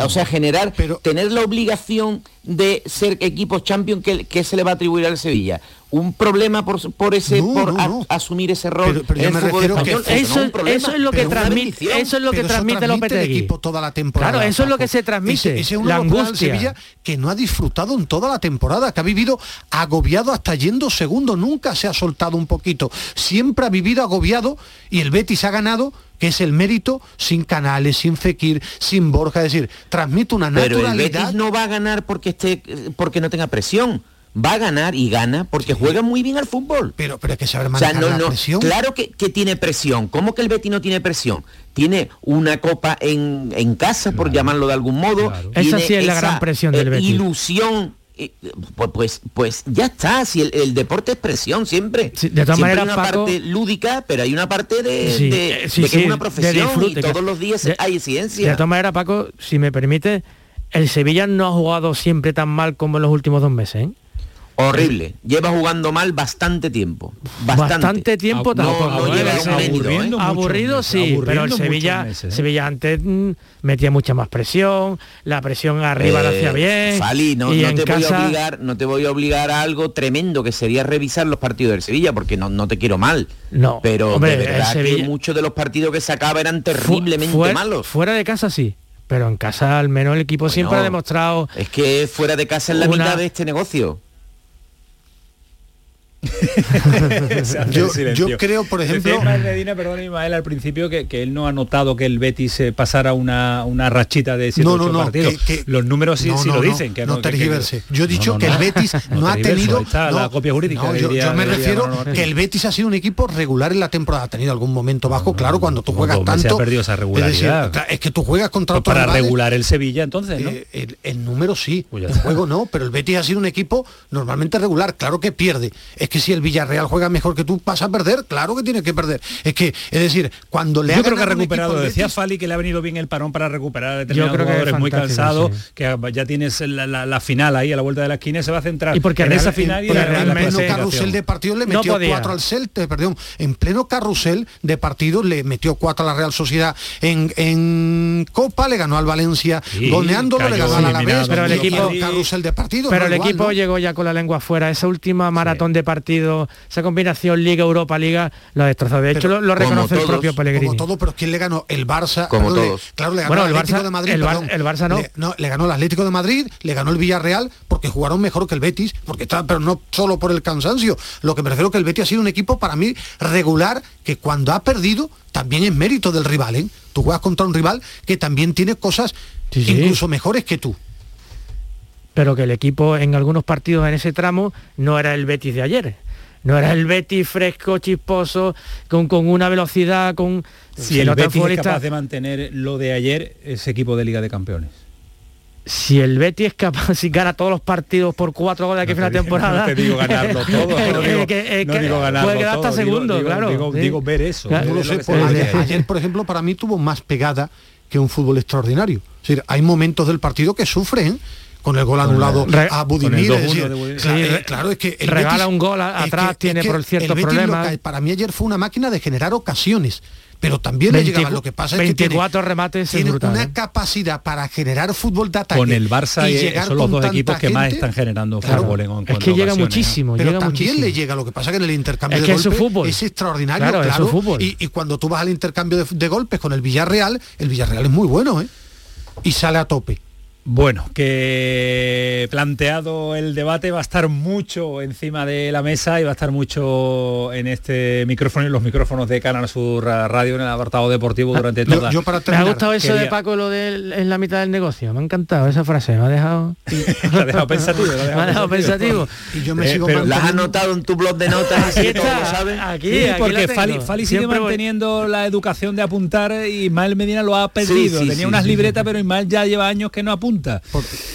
O sea, generar, tener la obligación de ser equipos champion que, se le va a atribuir al Sevilla. Un problema por, por ese, por asumir ese rol. eso, es lo que transmite, eso es lo que transmite el equipo toda la temporada. Claro, eso es lo que se transmite. Ese, la angustia. Sevilla que no ha disfrutado en toda la temporada, que ha vivido agobiado hasta yendo segundo, nunca se ha soltado un poquito. Siempre ha vivido agobiado y el Betis ha ganado que es el mérito sin Canales, sin Fekir, sin Borja, es decir, transmite una naturalidad. Pero el Betis no va a ganar porque esté porque no tenga presión. Va a ganar y gana porque juega muy bien al fútbol. Pero, pero es que saber manejar o la presión. Claro que, tiene presión. ¿Cómo que el Betis no tiene presión? Tiene una copa en, casa, por llamarlo de algún modo. Esa sí es la gran presión del Betis. Ilusión pues, pues, pues ya está, si el, deporte es presión siempre. de todas maneras, hay una parte lúdica, pero hay una parte de, que es una profesión y todos los días hay ciencia. De todas maneras, Paco, si me permite, el Sevilla no ha jugado siempre tan mal como en los últimos dos meses. ¿eh? Horrible. Lleva jugando mal bastante tiempo. Bastante, tiempo tampoco. aburrido, sí, pero el Sevilla, ¿eh? Sevilla antes mm, metía mucha más presión, la presión arriba la hacía eh, bien. Fali, no, te voy a obligar, no te voy a obligar a algo tremendo que sería revisar los partidos del Sevilla, porque no, no te quiero mal. No. Pero de verdad que muchos de los partidos que sacaba eran terriblemente malos. Fuera de casa sí. Pero en casa al menos el equipo siempre ha demostrado. Es que fuera de casa es la mitad de este negocio. *laughs* yo, creo, por ejemplo... Medina, perdón, Ismael, al principio que, él no ha notado que el Betis eh, pasara una, una rachita de 7 no, partidos. Los números sí, lo dicen. Que no, Yo he dicho que el Betis no, ha tenido... la copia jurídica. yo, me refiero que el Betis ha sido un equipo regular en la temporada. Ha tenido algún momento bajo, claro, cuando tú juegas tanto... Se ha perdido esa regularidad. Es, que tú juegas contra pues Para regular el Sevilla, entonces, ¿no? Eh, el, número sí, pues el juego no, pero el Betis ha sido un equipo normalmente regular. Claro que pierde que si el Villarreal juega mejor que tú, vas a perder, claro que tiene que perder. Es que, es decir, cuando le Yo creo que ha recuperado, decía Fali que le ha venido bien el parón para recuperar a determinados Yo creo que es muy cansado, que ya tienes la, final ahí a la vuelta de la esquina y se va a centrar y porque en esa final y en pleno carrusel de partido le metió cuatro al Celta, perdón, en pleno carrusel de partidos le metió cuatro a la Real Sociedad en, en Copa, le ganó al Valencia, goleándolo, le ganó al Alavés, pero el equipo carrusel de partidos. Pero el equipo llegó ya con la lengua fuera, esa última maratón de partido, esa combinación Liga Europa Liga lo ha destrozado. De hecho lo, reconoce el propio Pellegrini. Como todo, pero ¿quién le ganó? El Barça. Como todos. claro, le ganó el, Atlético de Madrid. El, Barça no. Le, no. Le ganó el Atlético de Madrid, le ganó el Villarreal porque jugaron mejor que el Betis, porque está, pero no solo por el cansancio. Lo que me refiero que el Betis ha sido un equipo para mí regular que cuando ha perdido también es mérito del rival. ¿eh? Tú juegas contra un rival que también tiene cosas incluso mejores que tú pero que el equipo en algunos partidos en ese tramo no era el Betis de ayer. No era el Betis fresco, chisposo, con, con una velocidad, con... Si el Betis es capaz de mantener lo de ayer, ese equipo de Liga de Campeones si el Betis es capaz, si gana todos los partidos por cuatro goles aquí no en la temporada. No te digo ganarlo *laughs* todo, no digo, no digo ganarlo puede quedar hasta segundo, claro. Digo, ver eso. ayer, por ejemplo, para mí tuvo más pegada que un fútbol extraordinario. Es decir, hay momentos del partido que sufren con el gol anulado a Budimir. claro, es que el regala un gol atrás, tiene por cierto problemas. Para mí ayer fue una máquina de generar ocasiones pero también le llegaba. Lo que pasa es que tiene, remates tiene una ¿eh? capacidad para generar fútbol de ataque. Con el Barça y, son los dos equipos que más están generando fútbol en, Es que llega muchísimo, pero también le llega. Lo que pasa es que en el intercambio de golpes es, extraordinario, claro. Y, y, cuando tú vas al intercambio de, de golpes con el Villarreal, el Villarreal es muy bueno, ¿eh? Y sale a tope. Bueno, que planteado el debate va a estar mucho encima de la mesa y va a estar mucho en este micrófono y los micrófonos de Canal Sur Radio en el apartado deportivo durante toda. Yo, para terminar, me ha gustado eso de Paco lo de en la mitad del negocio. Me ha encantado esa frase. Me ha dejado. *laughs* me ha dejado pensativo. me ha dejado pensativo. Y yo me eh, sigo pero ¿La has anotado en tu blog de notas? Aquí está. ¿sabes? Aquí, porque Fali, sigue manteniendo la educación de apuntar y Ismael Medina lo ha perdido. Tenía unas libretas, pero Ismael ya lleva años que no apunta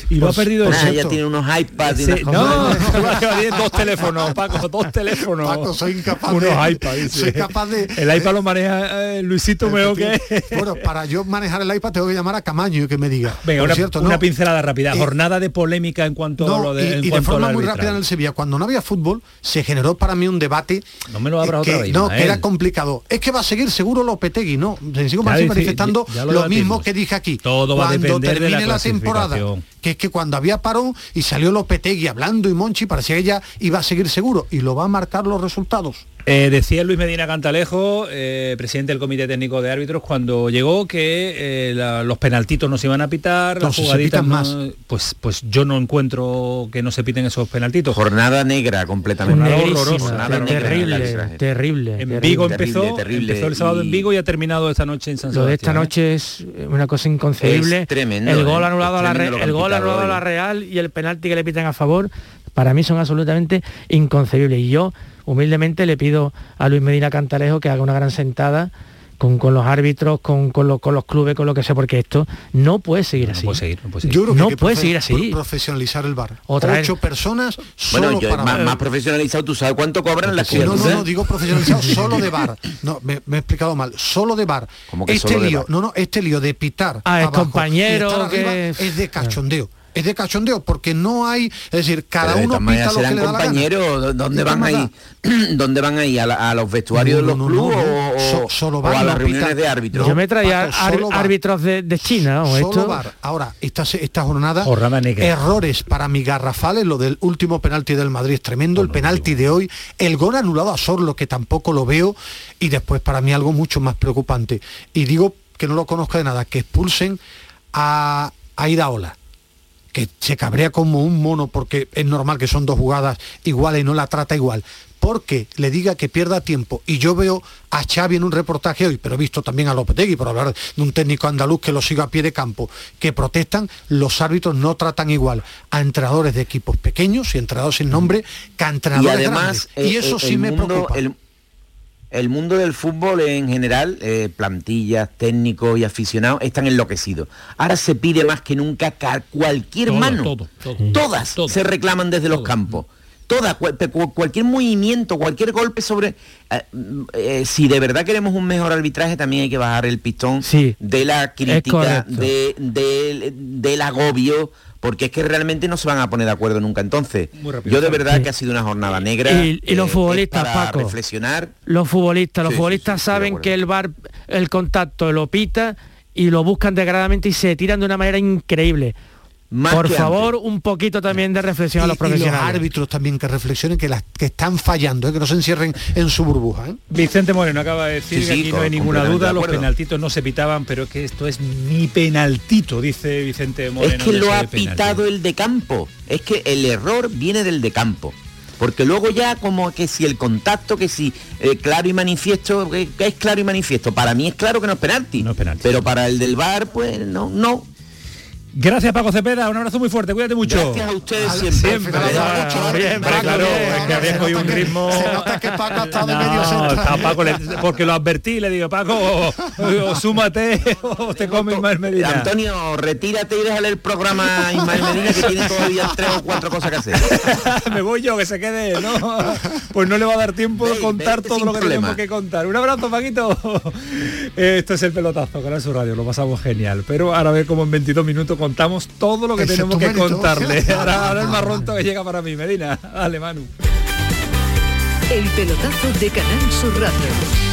y lo ha perdido el ya tiene unos iPads y unas no, no, *laughs* dos teléfonos Paco dos teléfonos. Paco soy incapaz unos de, iPads soy capaz de el iPad lo maneja eh, Luisito Meo que bueno para yo manejar el iPad tengo que llamar a Camaño y que me diga. Venga una, cierto, una pincelada rápida. Jornada de polémica en cuanto a lo de y, de forma muy rápida en el Sevilla cuando no había fútbol se generó para mí un debate no me lo abra otra vez no que era complicado. Es que va a seguir seguro Lopetegui no se sigo manifestando lo mismo que dije aquí. Todo va a depender de la, temporada temporada que es que cuando había parón y salió Lopetegui hablando y Monchi parecía que ella iba a seguir seguro y lo va a marcar los resultados. Eh, decía Luis Medina Cantalejo, eh, presidente del Comité Técnico de Árbitros, cuando llegó que eh, los penaltitos no se iban a pitar, las jugaditas más. Pues, pues yo no encuentro que no se piten esos penaltitos. Jornada negra completamente. Jornada terrible, terrible. En Vigo empezó, empezó el sábado en Vigo y ha terminado esta noche en San Sebastián. Lo de esta noche es una cosa inconcebible. tremendo. El gol anulado, a la, el gol anulado a la Real y el penalti que le pitan a favor, para mí son absolutamente inconcebibles. Y yo humildemente le pido a Luis Medina Cantalejo que haga una gran sentada con, los árbitros, con, los, clubes, con lo que sea, porque esto no puede seguir así. Puede seguir, no puede seguir. Yo creo que no puede seguir así. Profesionalizar el bar. Otra Ocho personas solo bueno, más, profesionalizado, ¿tú sabes cuánto cobran las No, no, no, digo profesionalizado *laughs* solo de bar. No, me, he explicado mal. Solo de bar. este lío, no, no, este lío de pitar. Ah, compañero que... es de cachondeo es de cachondeo porque no hay es decir cada uno pita lo que le da la gana. dónde van ahí *clears throat* dónde van ahí a, los vestuarios de los clubes o, solo van, a las reuniones de árbitros yo me traía árbitros de, China o esto ahora esta esta jornada, errores para mi garrafales lo del último penalti del Madrid. Es tremendo el penalti de hoy. El gol anulado a Sorlo que tampoco lo veo. Y después para mí algo mucho más preocupante. Y digo que no lo conozco de nada que expulsen a, a Iraola que se cabrea como un mono porque es normal que son dos jugadas iguales y no la trata igual, porque le diga que pierda tiempo. Y yo veo a Xavi en un reportaje hoy, pero he visto también a Lopetegui, por hablar de un técnico andaluz que lo siga a pie de campo, que protestan, los árbitros no tratan igual a entrenadores de equipos pequeños y entrenadores sin nombre que a entrenadores y además, grandes. y eso sí me preocupa el mundo del fútbol en general, eh, plantillas, técnicos y aficionados, están enloquecidos. Ahora se pide más que nunca que cualquier mano, todas se reclaman desde los campos. Todas, cualquier movimiento, cualquier golpe sobre... Eh, eh, si de verdad queremos un mejor arbitraje, también hay que bajar el pistón de la crítica, de, del agobio, porque es que realmente no se van a poner de acuerdo nunca. Entonces, yo de verdad que ha sido una jornada negra. Y, los eh, futbolistas, para Paco, reflexionar. Los futbolistas, los futbolistas saben que el bar, el contacto lo pita y lo buscan degradadamente y se tiran de una manera increíble. Por favor, un poquito también de reflexión a los profesionales. Y los árbitros también que reflexionen que las que están fallando, ¿eh? que no se encierren en su burbuja. ¿eh? Vicente Moreno acaba de decir que aquí no hay ninguna duda, los penaltitos no se pitaban, pero que esto es mi penaltito, dice Vicente Moreno. Es que lo ha pitado el de campo. Es que el error viene del de campo. Porque luego ya como que si el contacto, que si eh, claro y manifiesto, que es claro y manifiesto. Para mí es claro que no es penalti. No es penalti. Pero para el del bar, pues no, no. Gracias Paco Cepeda, un abrazo muy fuerte, cuídate mucho. Gracias a ustedes siempre. siempre. Siempre, claro, es que había cogido un ritmo. Se nota que Paco ha estado de medio centro. Paco, porque lo advertí, le digo, Paco, o, súmate o te come Ismael Medina. Antonio, retírate y déjale el programa a Ismael Medina que tiene todavía tres o cuatro cosas que hacer. *laughs* Me voy yo, que se quede, ¿no? Pues no le va a dar tiempo de contar todo lo que tenemos que contar. Un abrazo, Paquito. *laughs* Esto es el pelotazo, Canal Su Radio, lo pasamos genial. Pero ahora ve como en 22 minutos contamos todo lo que tenemos que mérito. contarle. *laughs* Ahora, ahora el marrón que llega para mí, Medina. Dale, Manu. El pelotazo de Canal Sur Radio.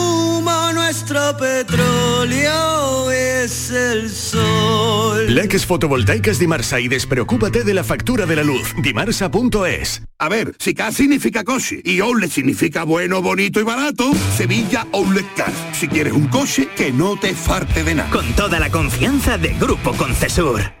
nuestro petróleo es el sol. Leques fotovoltaicas Dimarsa y despreocúpate de la factura de la luz. Dimarsa.es. A ver, si CAS significa coche y OLED significa bueno, bonito y barato, Sevilla OLED CAS. Si quieres un coche que no te farte de nada. Con toda la confianza de Grupo Concesur.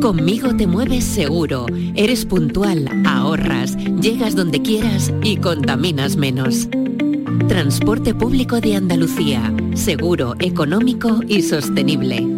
Conmigo te mueves seguro, eres puntual, ahorras, llegas donde quieras y contaminas menos. Transporte público de Andalucía, seguro, económico y sostenible.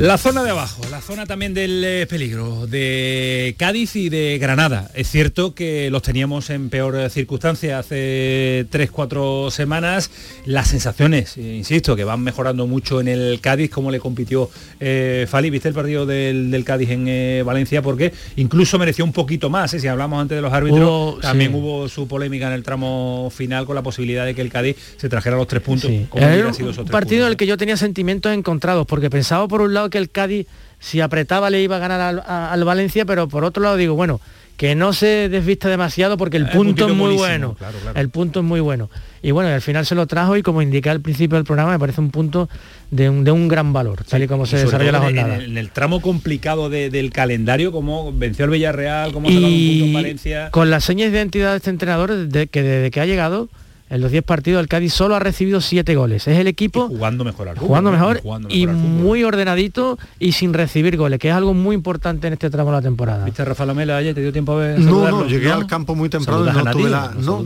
La zona de abajo, la zona también del eh, peligro, de Cádiz y de Granada. Es cierto que los teníamos en peor circunstancia hace 3-4 semanas. Las sensaciones, eh, insisto, que van mejorando mucho en el Cádiz, como le compitió eh, Fali. ¿Viste el partido del, del Cádiz en eh, Valencia? Porque incluso mereció un poquito más. ¿eh? Si hablamos antes de los árbitros, Hubo- también sí. hubo su polémica en el tramo final con la posibilidad de que el Cádiz se trajera los tres puntos. como Era hubiera un, sido esos un tres partido en el que yo tenía sentimientos encontrados, porque pensaba por un lado que el Cádiz, si apretaba, le iba a ganar al, a- al Valencia, pero por otro lado digo, bueno, que no se desvista demasiado porque el punto es muy bueno. claro, claro. El punto es muy bueno. Y bueno, al final se lo trajo y como indiqué al principio del programa, me parece un punto de un, de un gran valor, tal y como se desarrolla la jornada. En, el, en el tramo complicado de- del calendario, como venció al Villarreal, como sacado un punto en Valencia. con las señas de identidad de este entrenador, de que desde que ha llegado, en los 10 partidos, el Cádiz solo ha recibido 7 goles. Es el equipo jugando mejor al fútbol, jugando mejor Jugando y mejor muy ordenadito y sin recibir goles, que es algo muy importante en este tramo de la temporada. ¿Viste a Rafa Lamela ayer? ¿Te dio tiempo a ver? No, no, llegué al campo muy temprano y ¿Saludas a no tuve la. ¿No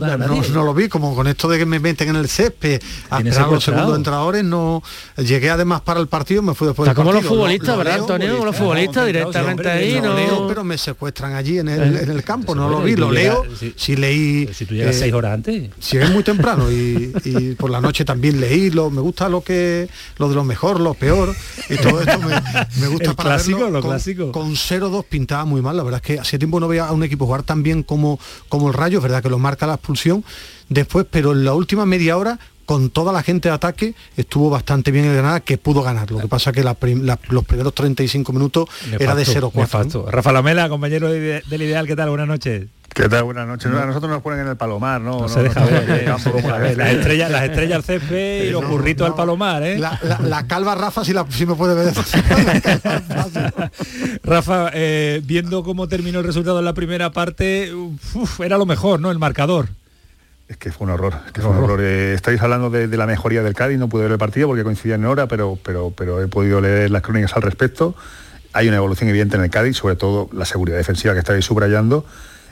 No, lo vi, como con esto de que me meten en el césped a ¿Tienes esperar los segundos entrenadores, no llegué además para el partido, me fui después del como los futbolistas, ¿verdad, Antonio? Como los futbolistas directamente ahí, no- leo, pero me secuestran allí en el, Eh, en el campo, no lo vi, lo leo, si- si leí... si tú llegas eh, seis horas antes. Llegué muy temprano *laughs* y, y por la noche también leí, lo, me gusta lo que lo de lo mejor, lo peor y todo esto me, me gusta El para clásico, verlo lo con, clásico. con 0-2 pintaba muy mal, la verdad es que hace tiempo no veía a un equipo jugar tan bien como, como el Rayo, es verdad que lo marca la expulsión después, pero en la última media hora con toda la gente de ataque estuvo bastante bien el Granada que pudo ganar. Lo que pasa que la prim- la- los primeros 35 minutos era de Nefasto, 0-4. ¿no? nefasto. Rafa Lamela, compañero de- del Ideal, ¿qué tal? Buenas noches. ¿Qué tal? Buenas noches. No, a nosotros nos ponen en el palomar, ¿no? No, se deja no, ver, eh, se deja. Las estrellas, las estrellas al césped *laughs* y los burritos al palomar, ¿eh? La, la- la calva Rafa si, la, si me puede ver. *laughs* *laughs* Rafa, eh, viendo cómo terminó el resultado en la primera parte, uf, era lo mejor, ¿no? El marcador. Es que fue un horror, es que fue un horror. Eh, estáis hablando de, de la mejoría del Cádiz, no pude ver el partido porque coincidía en hora, pero, pero, pero he podido leer las crónicas al respecto. hay una evolución evidente en el Cádiz, sobre todo la seguridad defensiva que estáis subrayando,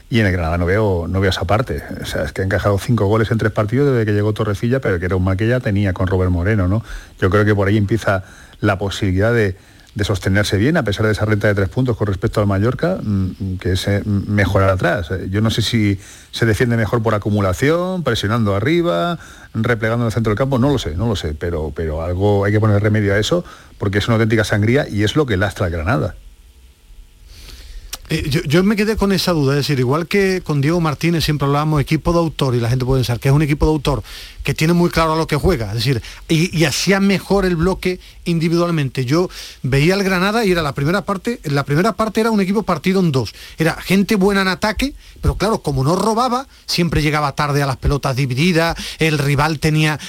y en el Granada no veo, no veo esa parte. O sea, es que ha encajado cinco goles en tres partidos desde que llegó Torrecilla, pero que era un mal que ya tenía con Robert Moreno, ¿no? Yo creo que por ahí empieza la posibilidad de, de sostenerse bien, a pesar de esa renta de tres puntos con respecto al Mallorca, mm, que es eh, mejorar atrás. Eh, Yo no sé si se defiende mejor por acumulación, presionando arriba, replegando en el centro del campo, no lo sé, no lo sé, pero, pero algo hay que poner remedio a eso, porque es una auténtica sangría y es lo que lastra a Granada. Eh, yo, me quedé con esa duda, es decir, igual que con Diego Martínez siempre hablábamos equipo de autor y la gente puede pensar que es un equipo de autor que tiene muy claro a lo que juega, es decir, y, hacía mejor el bloque individualmente. Yo veía al Granada y era la primera parte, la primera parte era un equipo partido en dos, era gente buena en ataque, pero claro, como no robaba, siempre llegaba tarde a las pelotas divididas, el rival tenía,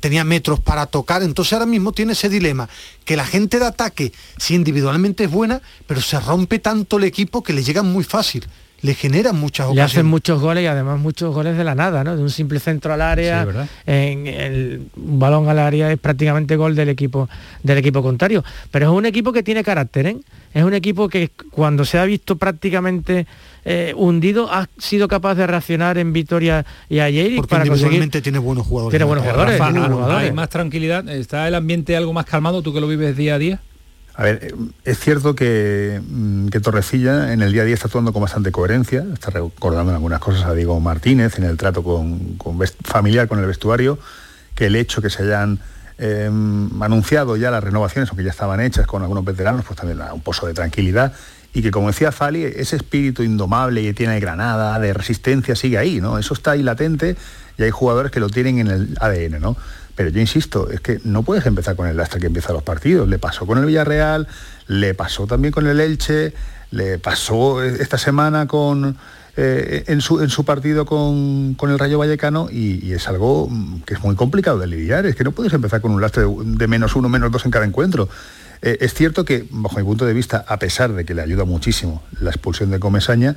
tenía metros para tocar, entonces ahora mismo tiene ese dilema, que la gente de ataque, si individualmente es buena, pero se rompe tanto el equipo que le llegan muy fácil, le generan muchas Le ocasiones. hacen muchos goles y además muchos goles de la nada, ¿no? De un simple centro al área, en el un balón al área es prácticamente gol del equipo del equipo contrario. Pero es un equipo que tiene carácter, ¿eh? Es un equipo que cuando se ha visto prácticamente eh, hundido ha sido capaz de reaccionar en Vitoria y ayer y Porque para conseguir tiene buenos jugadores. Tiene buenos jugadores, Rafa, tiene buenos jugadores. ¿Hay más tranquilidad? ¿Está el ambiente algo más calmado? ¿Tú que lo vives día a día? A ver, eh, es cierto que, mm, que Torrecilla en el día a día está actuando con bastante coherencia, está recordando algunas cosas a Diego Martínez en el trato con, familiar con el vestuario, que el hecho que se hayan eh, anunciado ya las renovaciones, aunque ya estaban hechas con algunos veteranos, pues también un pozo de tranquilidad y que como decía Fali, ese espíritu indomable que tiene Granada de resistencia sigue ahí, ¿no? Eso está ahí latente y hay jugadores que lo tienen en el ADN, ¿no? Pero yo insisto, es que no puedes empezar con el lastre que empieza los partidos. Le pasó con el Villarreal, le pasó también con el Elche, le pasó esta semana con eh, en, su, en su partido con, con el Rayo Vallecano y, es algo mm, que es muy complicado de lidiar. Es que no puedes empezar con un lastre de, de menos uno, menos dos en cada encuentro. Eh, es cierto que, bajo mi punto de vista, a pesar de que le ayuda muchísimo la expulsión de Comesaña,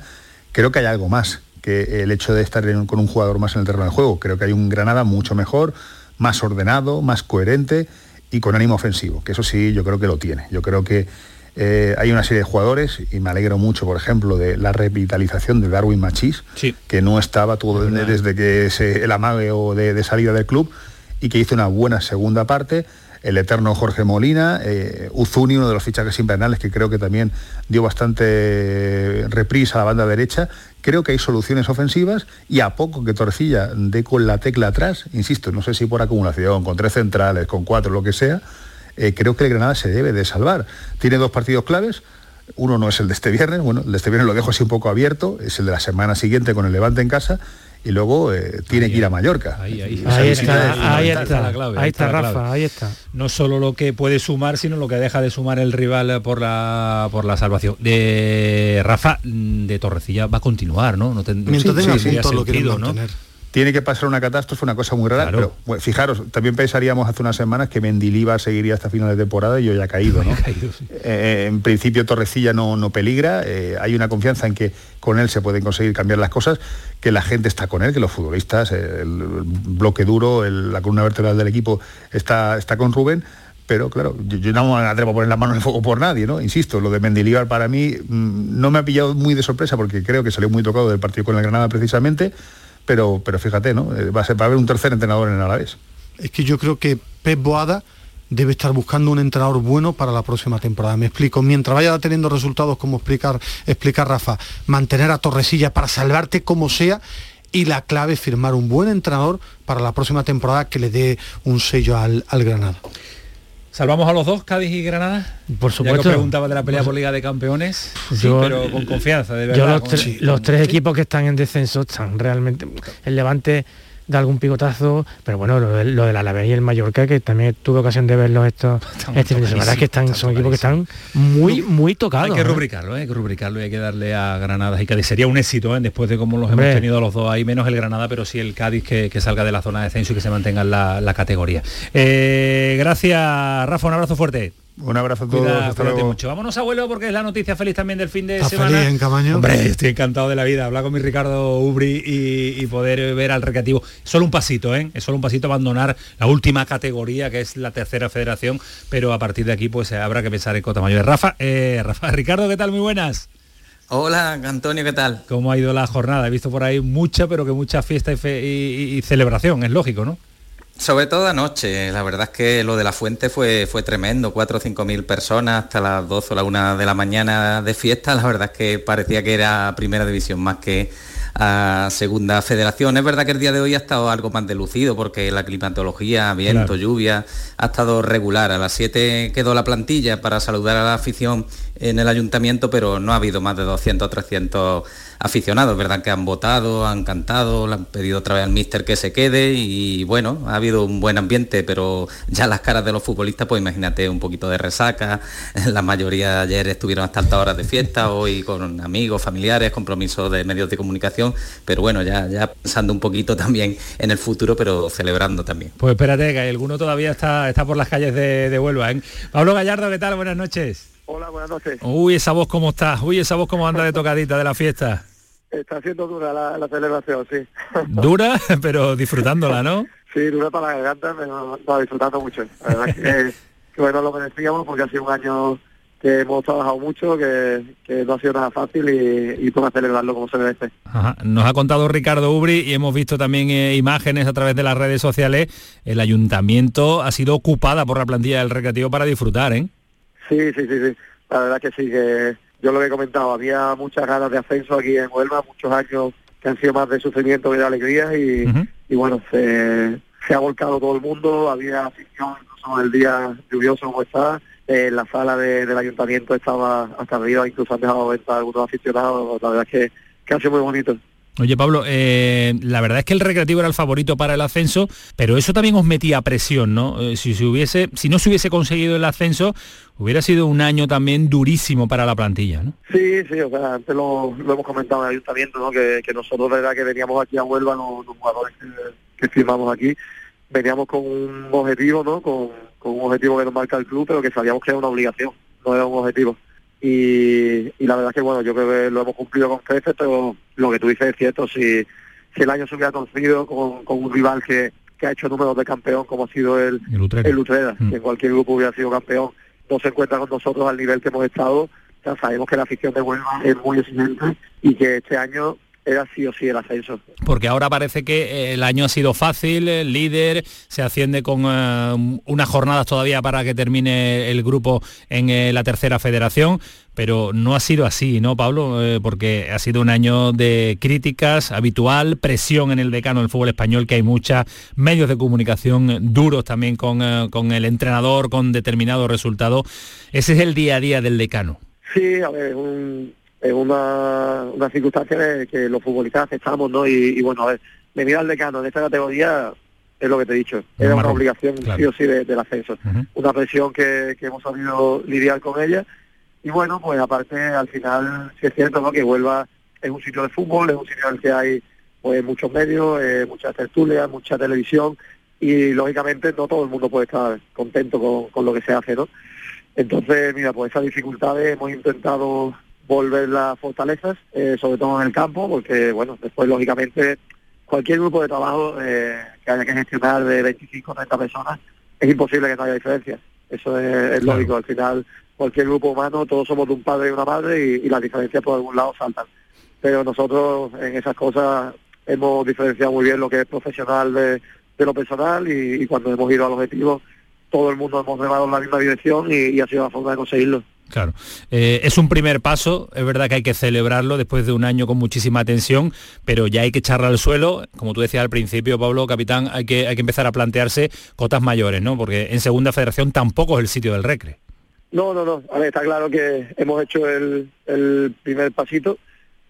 creo que hay algo más que el hecho de estar con un jugador más en el terreno del juego. Creo que hay un Granada mucho mejor, más ordenado, más coherente y con ánimo ofensivo, que eso sí yo creo que lo tiene. Yo creo que eh, hay una serie de jugadores y me alegro mucho, por ejemplo, de la revitalización de Darwin Machís, que no estaba todo desde, que se, el amagueo de, de salida del club y que hizo una buena segunda parte. El eterno Jorge Molina, eh, Uzuni, uno de los fichajes invernales que creo que también dio bastante reprisa a la banda derecha. Creo que hay soluciones ofensivas y a poco que Torcilla dé con la tecla atrás, insisto, no sé si por acumulación, con tres centrales, con cuatro, lo que sea, eh, creo que el Granada se debe de salvar. Tiene dos partidos claves, uno no es el de este viernes, bueno, el de este viernes lo dejo así un poco abierto, es el de la semana siguiente con el Levante en casa y luego eh, tiene que ir a Mallorca. Ahí, ahí, Ahí está, es ahí está, la clave, ahí está Rafa, clave. ahí está. No solo lo que puede sumar, sino lo que deja de sumar el rival por la por la salvación. De Rafa, mm, de Torrecilla va a continuar, ¿no? no ten- Mientras sí, lo sentido, ¿no? mantener. Tiene que pasar una catástrofe, una cosa muy rara, Claro. pero bueno, fijaros, también pensaríamos hace unas semanas que Mendilibar seguiría hasta final de temporada y hoy ha caído, ¿no? Eh, en principio Torrecilla no, no peligra, eh, hay una confianza en que con él se pueden conseguir cambiar las cosas, que la gente está con él, que los futbolistas, eh, el, bloque duro, el- la columna vertebral del equipo está, está con Rubén, pero claro, yo, yo no me atrevo a poner la mano en el fuego por nadie, ¿no? Insisto, lo de Mendilibar para mí mm, no me ha pillado muy de sorpresa porque creo que salió muy tocado del partido con el Granada precisamente, pero, pero fíjate, ¿no? Eh, Va a, ser, haber un tercer entrenador en el Alavés. Es que yo creo que Pep Boada debe estar buscando un entrenador bueno para la próxima temporada. Me explico, mientras vaya teniendo resultados como explicar Rafa, mantener a Torresilla para salvarte como sea y la clave es firmar un buen entrenador para la próxima temporada que le dé un sello al, al Granada. ¿Salvamos a los dos, Cádiz y Granada? Por Ya supuesto. que os preguntaba de la pelea Por Liga de Campeones, sí, Yo- pero con confianza, de Yo verdad. con- los tres equipos que están en descenso están realmente... El Levante da algún picotazo, pero bueno, lo, del- lo del Alavés y el Mallorca, que también tuve ocasión de verlos estos *laughs* este fin de semana, que están, son equipos que están muy, muy tocados. Hay que ¿eh? rubricarlo, ¿eh? hay que rubricarlo y hay que darle a Granada y Cádiz. Sería un éxito ¿eh? después de cómo los Hombre. hemos tenido los dos ahí, menos el Granada, pero sí el Cádiz que, que salga de la zona de descenso y que se mantenga en la, la categoría. Eh, gracias, Rafa, un abrazo fuerte. Un abrazo a todos. Cuida- hasta luego. mucho. Vámonos, abuelo, porque es la noticia feliz también del fin de ¿Estás semana. feliz en Camaño? Hombre, estoy encantado de la vida. Hablar con mi Ricardo Ubri y, y poder ver al recreativo. Solo un pasito, ¿eh? Es solo un pasito abandonar la última categoría, que es la tercera federación, pero a partir de aquí pues habrá que pensar en cotas mayores. Rafa, eh, Rafa, *laughs* Ricardo, ¿qué tal? Muy buenas. Hola, Antonio, ¿qué tal? ¿Cómo ha ido la jornada? He visto por ahí mucha, pero que mucha fiesta y, fe- y- y celebración, es lógico, ¿no? Sobre todo anoche, la verdad es que lo de la fuente fue, fue tremendo, 4 o 5 mil personas hasta las 12 o la 1 de la mañana de fiesta, la verdad es que parecía que era primera división más que a segunda federación. Es verdad que el día de hoy ha estado algo más delucido porque la climatología, viento, Claro. lluvia, ha estado regular. A las 7 quedó la plantilla para saludar a la afición en el ayuntamiento, pero no ha habido más de 200 o 300 aficionados, ¿verdad? Que han votado, han cantado, le han pedido otra vez al míster que se quede y bueno, ha habido un buen ambiente, pero ya las caras de los futbolistas, pues imagínate un poquito de resaca, *laughs* la mayoría ayer estuvieron hasta altas horas de fiesta, hoy con amigos, familiares, compromisos de medios de comunicación, pero bueno, ya, pensando un poquito también en el futuro, pero celebrando también. Pues espérate, que alguno todavía está, está por las calles de, de Huelva. ¿eh? Pablo Gallardo, ¿qué tal? Buenas noches. Hola, buenas noches. Uy, esa voz cómo está. Uy, esa voz cómo anda de tocadita de la fiesta. Está siendo dura la, la celebración, sí. *laughs* Dura, pero disfrutándola, ¿no? Sí, dura para la garganta, pero está disfrutando mucho. La verdad que, *laughs* que bueno, lo merecíamos porque ha sido un año que hemos trabajado mucho, que, que no ha sido nada fácil y, y toca celebrarlo como se merece. Ajá. Nos ha contado Ricardo Ubri y hemos visto también eh, imágenes a través de las redes sociales. El ayuntamiento ha sido ocupada por la plantilla del recreativo para disfrutar, ¿eh? Sí, sí, sí, sí. La verdad que sí, que yo lo he comentado, había muchas ganas de ascenso aquí en Huelva, muchos años que han sido más de sufrimiento que de alegría y, y bueno, se, se ha volcado todo el mundo, había afición incluso en el día lluvioso como está, eh, la sala de- del ayuntamiento estaba hasta arriba, incluso han dejado ver a algunos aficionados, la verdad es que, que ha sido muy bonito. Oye Pablo, eh, la verdad es que el recreativo era el favorito para el ascenso, pero eso también os metía presión, ¿no? Eh, si se hubiese, si no se hubiese conseguido el ascenso, hubiera sido un año también durísimo para la plantilla, ¿no? Sí, sí, o sea, antes lo, hemos comentado en el ayuntamiento, ¿no? Que, nosotros, verdad, que veníamos aquí a Huelva, los, jugadores que, que firmamos aquí, veníamos con un objetivo, ¿no? Con, con un objetivo que nos marca el club, pero que sabíamos que era una obligación, no era un objetivo. Y, y la verdad que, bueno, yo creo que lo hemos cumplido con creces, pero lo que tú dices es cierto, si, si el año se hubiera torcido con, con un rival que, que ha hecho números de campeón, como ha sido el, El Utrera. el Utrera, Mm. que en cualquier grupo hubiera sido campeón, no se encuentra con nosotros al nivel que hemos estado, ya sabemos que la afición de Huelva es muy exigente y que este año era sí o sí el ascenso. Porque ahora parece que eh, el año ha sido fácil, el líder se asciende con eh, unas jornadas todavía para que termine el grupo en eh, la tercera federación, pero no ha sido así, ¿no, Pablo? Eh, porque ha sido un año de críticas habitual, presión en el decano del fútbol español, que hay muchas, medios de comunicación duros también con, con el entrenador, con determinado resultado. Ese es el día a día del decano. Sí, a ver, un- es una, una circunstancia de que los futbolistas aceptamos, ¿no? Y, y bueno, a ver, venir al decano en esta categoría es lo que te he dicho, era una obligación claro. sí o sí de- del ascenso. Una presión que, que hemos sabido lidiar con ella y bueno, pues aparte al final sí es cierto, ¿no? Que Huelva es un sitio de fútbol, es un sitio en el que hay pues muchos medios, eh, muchas tertulias, mucha televisión y lógicamente no todo el mundo puede estar contento con, con lo que se hace, ¿no? Entonces, mira, pues esas dificultades hemos intentado volver las fortalezas, eh, sobre todo en el campo, porque, bueno, después, lógicamente, cualquier grupo de trabajo eh, que haya que gestionar de 25 o 30 personas, es imposible que no haya diferencia. Eso es, es lógico. Al final, cualquier grupo humano, todos somos de un padre y una madre y, y las diferencias por algún lado saltan. Pero nosotros en esas cosas hemos diferenciado muy bien lo que es profesional de, de lo personal y, y cuando hemos ido al objetivo, todo el mundo hemos remado en la misma dirección y, y ha sido la forma de conseguirlo. Claro. Eh, es un primer paso, es verdad que hay que celebrarlo después de un año con muchísima tensión, pero ya hay que echarla al suelo. Como tú decías al principio, Pablo, capitán, hay que, hay que empezar a plantearse cotas mayores, ¿no? Porque en segunda federación tampoco es el sitio del recre. No, no, no. A ver, está claro que hemos hecho el, el primer pasito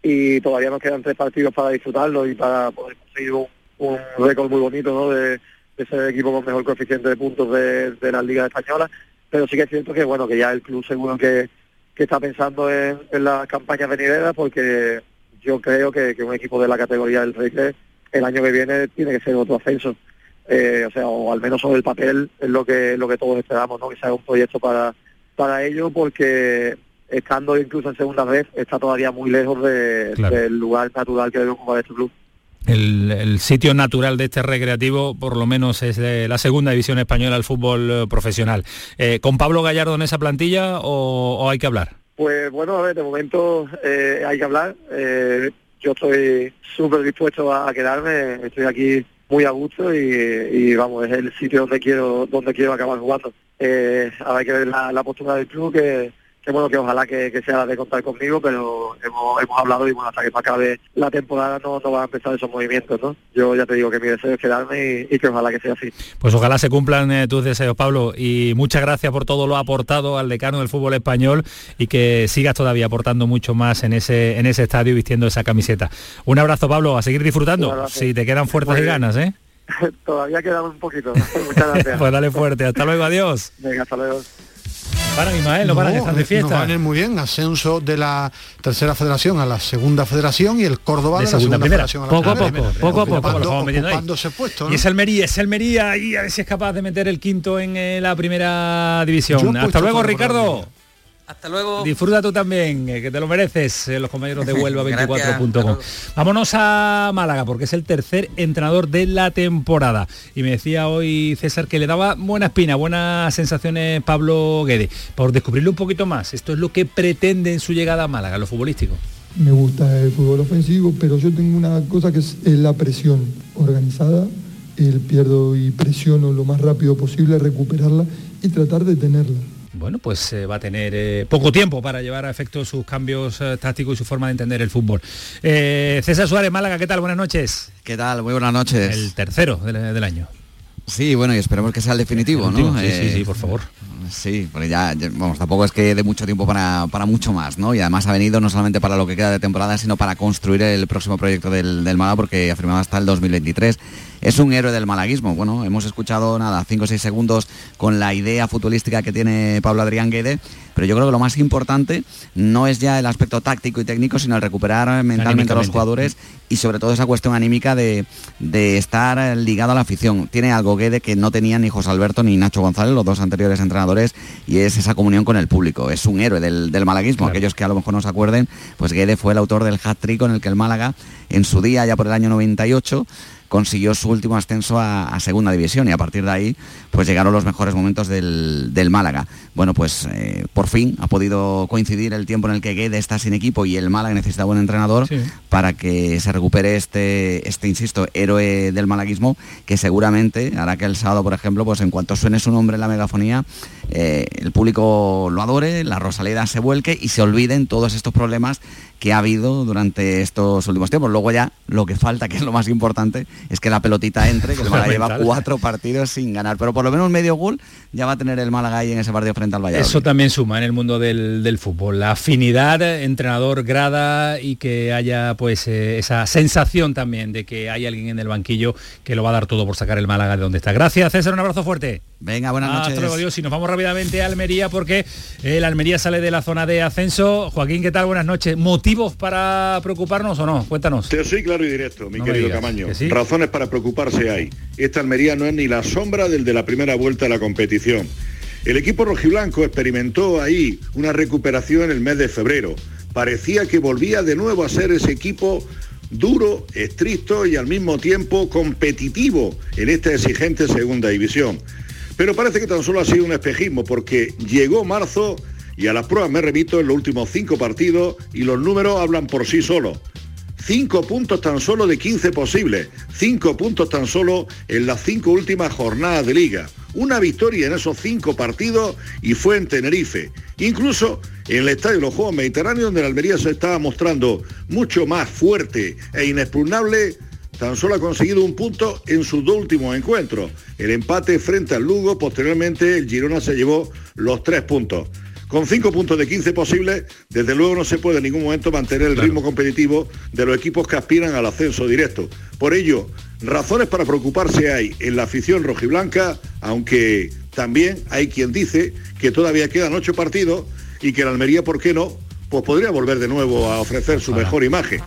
y todavía nos quedan tres partidos para disfrutarlo y para poder conseguir un, récord muy bonito, ¿no? De, de ser el equipo con mejor coeficiente de puntos de, de las ligas. Pero sí que es cierto que, bueno, que ya el club seguro que, que está pensando en, en las campañas venideras porque yo creo que, que un equipo de la categoría del Recre el año que viene tiene que ser otro ascenso. Eh, o sea, o al menos sobre el papel es lo que lo que todos esperamos, ¿no? Que sea un proyecto para para ello porque estando incluso en segunda vez está todavía muy lejos de- Claro. del lugar natural que debe ocupar este club. El, el sitio natural de este recreativo, por lo menos, es de la segunda división española del fútbol eh, profesional. Eh, ¿Con Pablo Gallardo en esa plantilla o, hay que hablar? Pues bueno, a ver, de momento eh, hay que hablar. Eh, yo estoy súper dispuesto a, quedarme, estoy aquí muy a gusto y, vamos, es el sitio donde quiero donde quiero acabar jugando. Eh, habrá que ver la postura del club, que, que bueno, que ojalá que, que sea la de contar conmigo, pero hemos, hemos hablado y bueno, hasta que acabe la temporada no, no van a empezar esos movimientos, ¿no? Yo ya te digo que mi deseo es quedarme y, y que ojalá que sea así. Pues ojalá se cumplan eh, tus deseos, Pablo, y muchas gracias por todo lo aportado al decano del fútbol español y que sigas todavía aportando mucho más en ese, en ese estadio vistiendo esa camiseta. Un abrazo, Pablo, a seguir disfrutando, si te quedan fuerzas Muy y ganas, ¿eh? *laughs* Todavía queda un poquito. Muchas *laughs* gracias. pues dale fuerte, hasta luego, adiós. Venga, hasta luego. Para Ismael, no para que estás de Nos fiesta. van a ir muy bien, ascenso de la tercera federación a la segunda federación y el Córdoba De de, la segunda primera. federación a la Poco a primera. poco, poco a poco, metiendo ahí. ocupando ese puesto, ¿no? Y es Almería, es Almería y a ver si es capaz de meter el quinto en eh, la primera división. Hasta luego, Ricardo. Hasta luego. Disfruta tú también, eh, que te lo mereces, eh, los compañeros de Huelva *laughs* Gracias, 24.com. Vámonos a Málaga, porque es el tercer entrenador de la temporada. Y me decía hoy César que le daba buena espina, buenas sensaciones Pablo Guede. Por descubrirlo un poquito más, esto es lo que pretende en su llegada a Málaga, lo futbolístico. Me gusta el fútbol ofensivo, pero yo tengo una cosa que es, es la presión organizada. El pierdo y presiono lo más rápido posible, recuperarla y tratar de tenerla. Bueno, pues eh, va a tener eh, poco tiempo para llevar a efecto sus cambios eh, tácticos y su forma de entender el fútbol. César Suárez, Málaga, ¿qué tal? Buenas noches. ¿Qué tal? Muy buenas noches. El tercero del, del año. Sí, bueno, y esperemos que sea el definitivo, El ¿no? sí, sí, sí, por favor. Sí, porque ya, ya, vamos, tampoco es que de mucho tiempo para, para mucho más, ¿no? Y además ha venido no solamente para lo que queda de temporada, sino para construir el próximo proyecto del, del Málaga, porque afirmaba hasta el 2023. Es un héroe del malaguismo. Bueno, hemos escuchado nada, 5 o 6 segundos con la idea futbolística que tiene Pablo Adrián Guede, pero yo creo que lo más importante no es ya el aspecto táctico y técnico, sino el recuperar mentalmente a los jugadores y sobre todo esa cuestión anímica de, de estar ligado a la afición. Tiene algo Guede que no tenían ni José Alberto ni Nacho González, los dos anteriores entrenadores, y es esa comunión con el público. Es un héroe del, del malaguismo. Claro. Aquellos que a lo mejor no se acuerden, pues Guede fue el autor del hat-trick con el que el Málaga, en su día, ya por el año 98, consiguió su último ascenso a, a segunda división y a partir de ahí pues llegaron los mejores momentos del, del Málaga. Bueno, pues eh, por fin ha podido coincidir el tiempo en el que Guede está sin equipo y el Málaga necesita un entrenador para que se recupere este, este, insisto, héroe del malaguismo que seguramente hará que el sábado, por ejemplo, pues en cuanto suene su nombre en la megafonía, eh, el público lo adore, la Rosaleda se vuelque y se olviden todos estos problemas que ha habido durante estos últimos tiempos. Luego ya lo que falta, que es lo más importante, es que la pelotita entre, que el Málaga lleva cuatro partidos sin ganar, pero por lo menos medio gol ya va a tener el Málaga ahí en ese partido frente al Valladolid. Eso también suma en el mundo del, del fútbol, la afinidad, entrenador, grada y que haya pues eh, esa sensación también de que hay alguien en el banquillo que lo va a dar todo por sacar el Málaga de donde está. Gracias César, un abrazo fuerte. Venga, buenas Hasta noches. luego, adiós. Y nos vamos rápidamente a Almería porque eh, el Almería sale de la zona de ascenso. Joaquín, ¿qué tal? Buenas noches. ¿Motivos para preocuparnos o no? Cuéntanos. Te soy claro y directo, mi No querido digas, Camaño. ¿que sí? Razones para preocuparse hay. Esta Almería no es ni la sombra del de la primera vuelta de la competición. El equipo rojiblanco experimentó ahí una recuperación en el mes de febrero. Parecía que volvía de nuevo a ser ese equipo duro, estricto y al mismo tiempo competitivo en esta exigente segunda división. Pero parece que tan solo ha sido un espejismo porque llegó marzo y a las pruebas me remito en los últimos cinco partidos y los números hablan por sí solos. Cinco puntos tan solo de 15 posibles. Cinco puntos tan solo en las cinco últimas jornadas de liga. Una victoria en esos cinco partidos y fue en Tenerife. Incluso en el Estadio de los Juegos Mediterráneos, donde la Almería se estaba mostrando mucho más fuerte e inexpugnable, tan solo ha conseguido un punto en sus dos últimos encuentros. El empate frente al Lugo, posteriormente el Girona se llevó los tres puntos. Con cinco puntos de 15 posibles, desde luego no se puede en ningún momento mantener el ritmo competitivo de los equipos que aspiran al ascenso directo. Por ello, razones para preocuparse hay en la afición rojiblanca, aunque también hay quien dice que todavía quedan ocho partidos y que la Almería, ¿por qué no? Pues podría volver de nuevo a ofrecer su mejor imagen.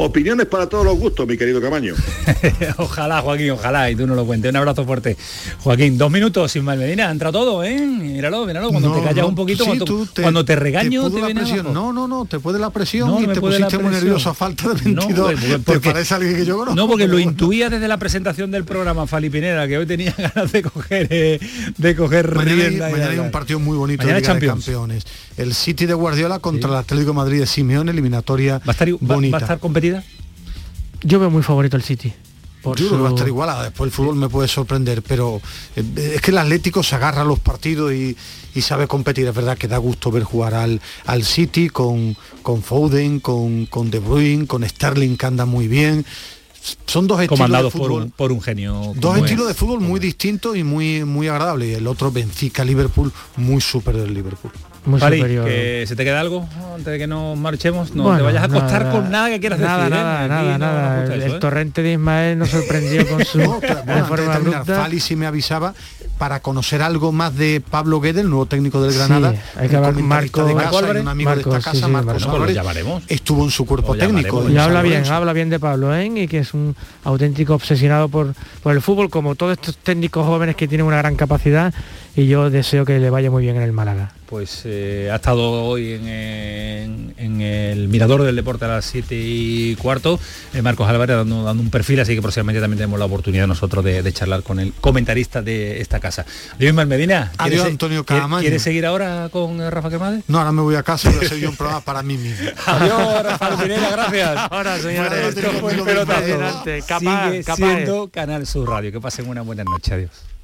Opiniones para todos los gustos, mi querido Camaño. *laughs* ojalá, Joaquín, ojalá, y tú no lo cuentes. Un abrazo fuerte. Joaquín, dos minutos sin Medina, entra todo, ¿eh? Míralo, míralo, cuando te callas un poquito, cuando, te, cuando, te, regaño, te, viene presión. No, no, no, te puede la presión y te pusiste muy nervioso a falta de 22. No, porque, *laughs* parece alguien que yo conozco. No, porque lo intuía desde la presentación del programa Fali Pineda, que hoy tenía *laughs* ganas de coger eh, de coger mañana Hay, mañana hay un partido muy bonito de Liga de Campeones. El City de Guardiola contra el Atlético Madrid de Simeone, eliminatoria ¿Va a estar, bonita. ¿Va a estar Yo veo muy favorito el City. Yo creo que va a estar igualada, después el fútbol me puede sorprender, pero eh, es que el Atlético se agarra a los partidos y, sabe competir. Es verdad que da gusto ver jugar al, al City con, con Foden, con, con De Bruyne, con Sterling que anda muy bien. Son dos estilos de fútbol, por un, por un genio. Dos estilos de fútbol muy distintos y muy, muy agradables. Y el otro Benfica Liverpool, muy superior del Liverpool. Muy que se te queda algo antes de que nos marchemos, no te vayas a acostar con nada que quieras nada, decir. Nada, ¿eh? nada, nada. el, ¿eh? torrente de Ismael nos sorprendió con su *laughs* no, bueno, forma Fali sí me avisaba para conocer algo más de Pablo Guedes, el nuevo técnico del Granada. Sí, hay que hablar Marco, de casa, Álvarez, un amigo Marcos, de esta casa, sí, Marcos Álvarez, llamaremos. estuvo en su cuerpo técnico. Y habla bien, habla bien de Pablo, ¿eh? y que es un auténtico obsesionado por, por el fútbol, como todos estos técnicos jóvenes que tienen una gran capacidad y yo deseo que le vaya muy bien en el Málaga. Pues eh, ha estado hoy en, el Mirador del Deporte a las 7 y cuarto, eh, Marcos Álvarez dando, dando, un perfil, así que próximamente también tenemos la oportunidad nosotros de, charlar con el comentarista de esta casa. Adiós Medina. Adiós Antonio Caamaño. ¿Quieres seguir ahora con eh, Rafa Quemade? No, ahora me voy a casa y voy a yo un programa para mí mismo. *laughs* Adiós Rafa Pineda, gracias. *laughs* Ahora señores, Sigue siendo Canal Sur Radio. Que pasen una buena noche. Adiós.